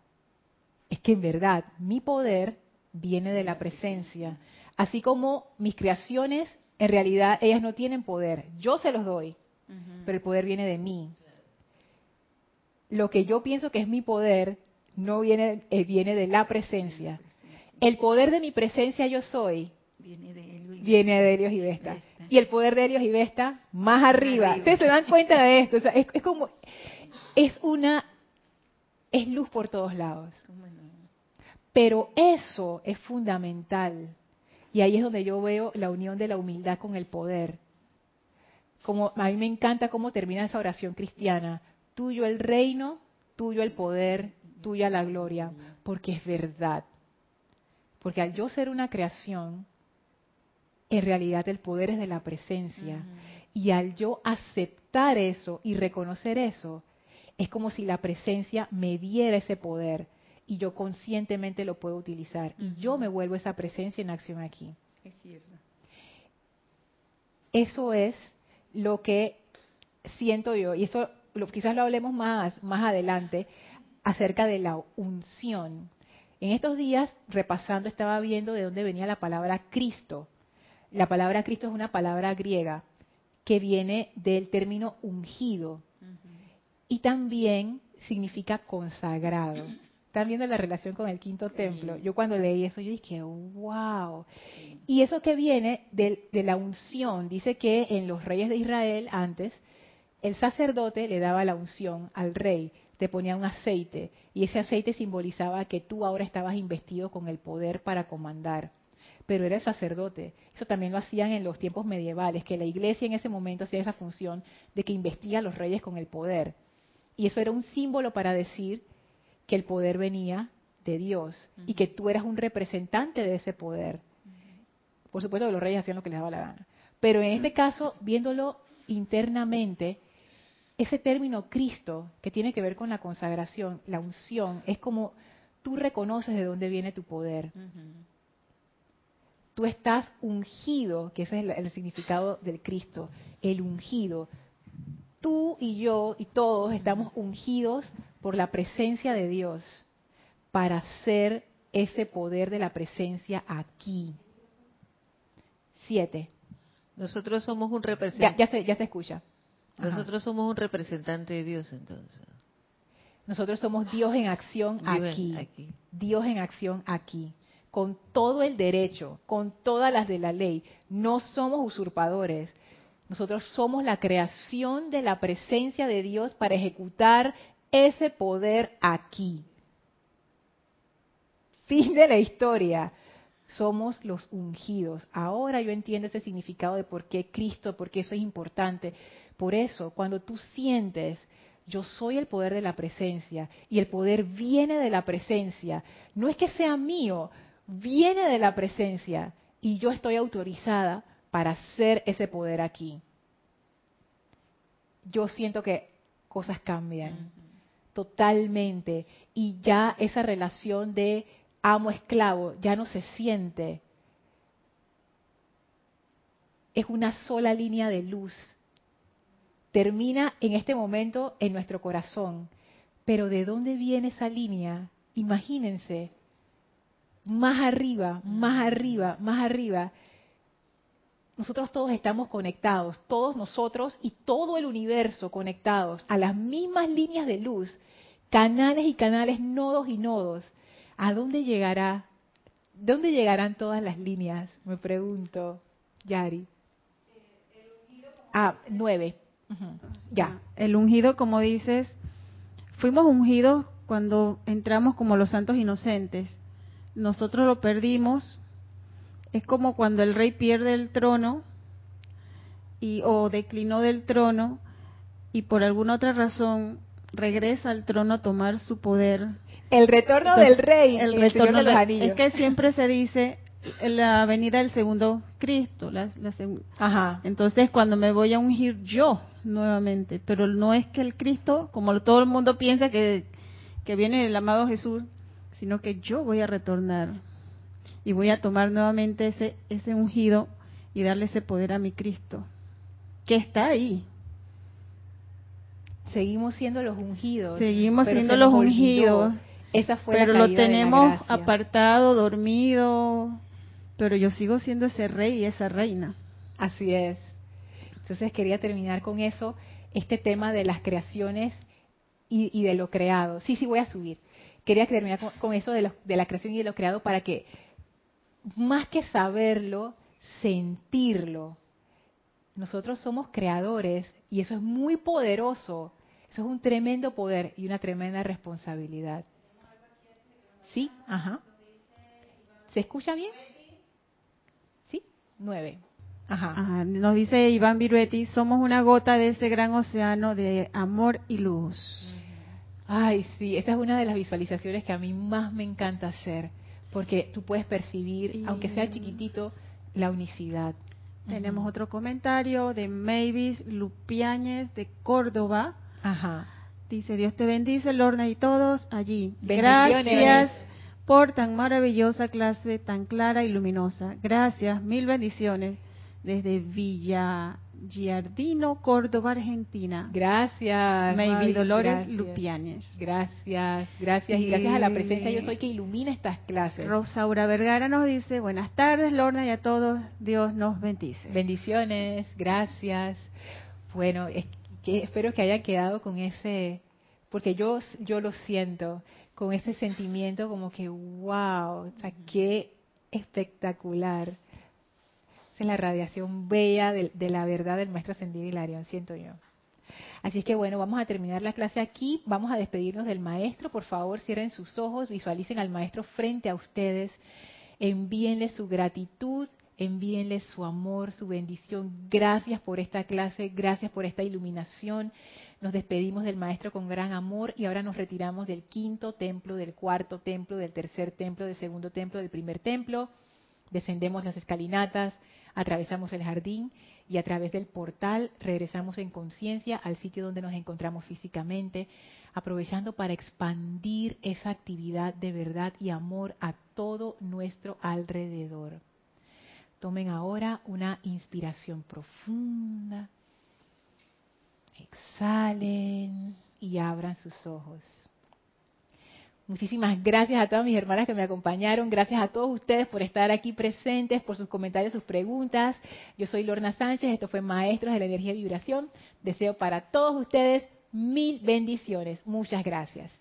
es que en verdad mi poder viene de la presencia. Así como mis creaciones, en realidad ellas no tienen poder. Yo se los doy, pero el poder viene de mí lo que yo pienso que es mi poder no viene, eh, viene de la presencia. El poder de mi presencia yo soy viene de Helios y Vesta. Y el poder de Helios y Vesta más arriba. Ustedes se dan cuenta de esto. es, como, es una, es luz por todos lados. Pero eso es fundamental. Y ahí es donde yo veo la unión de la humildad con el poder. Como a mí me encanta cómo termina esa oración cristiana. Tuyo el reino, tuyo el poder, tuya la gloria, porque es verdad. Porque al yo ser una creación, en realidad el poder es de la presencia. Y al yo aceptar eso y reconocer eso, es como si la presencia me diera ese poder y yo conscientemente lo puedo utilizar. Y yo me vuelvo esa presencia en acción aquí. Es cierto. Eso es lo que siento yo, y eso lo, quizás lo hablemos más, más adelante, acerca de la unción. En estos días, repasando, estaba viendo de dónde venía la palabra Cristo. La palabra Cristo es una palabra griega que viene del término ungido y también significa consagrado. Están viendo la relación con el quinto templo. Yo cuando leí eso, yo dije, wow. Y eso que viene de, de la unción, dice que en los reyes de Israel antes, el sacerdote le daba la unción al rey, te ponía un aceite, y ese aceite simbolizaba que tú ahora estabas investido con el poder para comandar pero era el sacerdote. Eso también lo hacían en los tiempos medievales, que la iglesia en ese momento hacía esa función de que investiga a los reyes con el poder. Y eso era un símbolo para decir que el poder venía de Dios y que tú eras un representante de ese poder. Por supuesto que los reyes hacían lo que les daba la gana. Pero en este caso, viéndolo internamente, ese término Cristo, que tiene que ver con la consagración, la unción, es como tú reconoces de dónde viene tu poder. Tú estás ungido, que ese es el significado del Cristo, el ungido tú y yo y todos estamos ungidos por la presencia de Dios para ser ese poder de la presencia aquí. Siete. Nosotros somos un representante. Ya, se, ya se escucha. Nosotros somos un representante de Dios entonces. Nosotros somos Dios en acción aquí. Dios en acción aquí. Con todo el derecho, con todas las de la ley. No somos usurpadores. Nosotros somos la creación de la presencia de Dios para ejecutar ese poder aquí. Fin de la historia. Somos los ungidos. Ahora yo entiendo ese significado de por qué Cristo, porque eso es importante. Por eso, cuando tú sientes, yo soy el poder de la presencia y el poder viene de la presencia, no es que sea mío, viene de la presencia y yo estoy autorizada para hacer ese poder aquí. Yo siento que cosas cambian totalmente y ya esa relación de amo-esclavo ya no se siente. Es una sola línea de luz. Termina en este momento en nuestro corazón. Pero ¿de dónde viene esa línea? Imagínense, más arriba, más arriba, más arriba nosotros todos estamos conectados, todos nosotros y todo el universo conectados a las mismas líneas de luz, canales y canales, nodos y nodos. ¿A dónde llegará? ¿Dónde llegarán todas las líneas? Me pregunto, Yari. Ah, nueve. Ya. El ungido, como dices, fuimos ungidos cuando entramos como los santos inocentes. Nosotros lo perdimos es como cuando el rey pierde el trono y o declinó del trono y por alguna otra razón regresa al trono a tomar su poder. El retorno del rey, el, retorno de los anillos. Es que siempre se dice la venida del segundo Cristo. La, Ajá. Entonces, cuando me voy a ungir yo nuevamente, pero no es que el Cristo, como todo el mundo piensa que, que viene el amado Jesús, sino que yo voy a retornar y voy a tomar nuevamente ese, ese ungido y darle ese poder a mi Cristo, que está ahí. Seguimos siendo los ungidos. Seguimos siendo los ungidos. Esa fue pero lo tenemos apartado, dormido, pero yo sigo siendo ese rey y esa reina. Así es. Entonces quería terminar con eso, este tema de las creaciones y, de lo creado. Sí, sí, voy a subir. Quería terminar con, eso de, de la creación y de lo creado para que más que saberlo, sentirlo. Nosotros somos creadores y eso es muy poderoso. Eso es un tremendo poder y una tremenda responsabilidad. ¿Sí? Ajá. ¿Se escucha bien? ¿Sí? Nueve. Ajá. Nos dice Iván Viruetti, somos una gota de ese gran océano de amor y luz. Ay, sí, esa es una de las visualizaciones que a mí más me encanta hacer, porque tú puedes percibir, aunque sea chiquitito, la unicidad. Tenemos otro comentario de Mavis Lupiáñez de Córdoba. Ajá. Dice, Dios te bendice, Lorna y todos allí. Gracias por tan maravillosa clase, tan clara y luminosa. Gracias, mil bendiciones desde Villa Giardino, Córdoba, Argentina. Gracias. Maybe Dolores Lupianes. Gracias, gracias. Y gracias a la presencia yo soy que ilumina estas clases. Rosaura Vergara nos dice, buenas tardes Lorna y a todos, Dios nos bendice. Bendiciones, gracias. Bueno, que espero que hayan quedado con ese, porque yo, yo lo siento, con ese sentimiento como que, wow, o sea, qué espectacular es la radiación bella de, la verdad del maestro ascendido Hilarión, siento yo. Así es que bueno, vamos a terminar la clase aquí, vamos a despedirnos del maestro, por favor cierren sus ojos, visualicen al maestro frente a ustedes, envíenle su gratitud, envíenle su amor, su bendición. Gracias por esta clase, gracias por esta iluminación. Nos despedimos del maestro con gran amor y ahora nos retiramos del quinto templo, del cuarto templo, del tercer templo, del segundo templo, del primer templo. Descendemos las escalinatas, atravesamos el jardín y a través del portal regresamos en conciencia al sitio donde nos encontramos físicamente, aprovechando para expandir esa actividad de verdad y amor a todo nuestro alrededor. Tomen ahora una inspiración profunda, exhalen y abran sus ojos. Muchísimas gracias a todas mis hermanas que me acompañaron. Gracias a todos ustedes por estar aquí presentes, por sus comentarios, sus preguntas. Yo soy Lorna Sánchez. Esto fue Maestros de la Energía y Vibración. Deseo para todos ustedes mil bendiciones. Muchas gracias.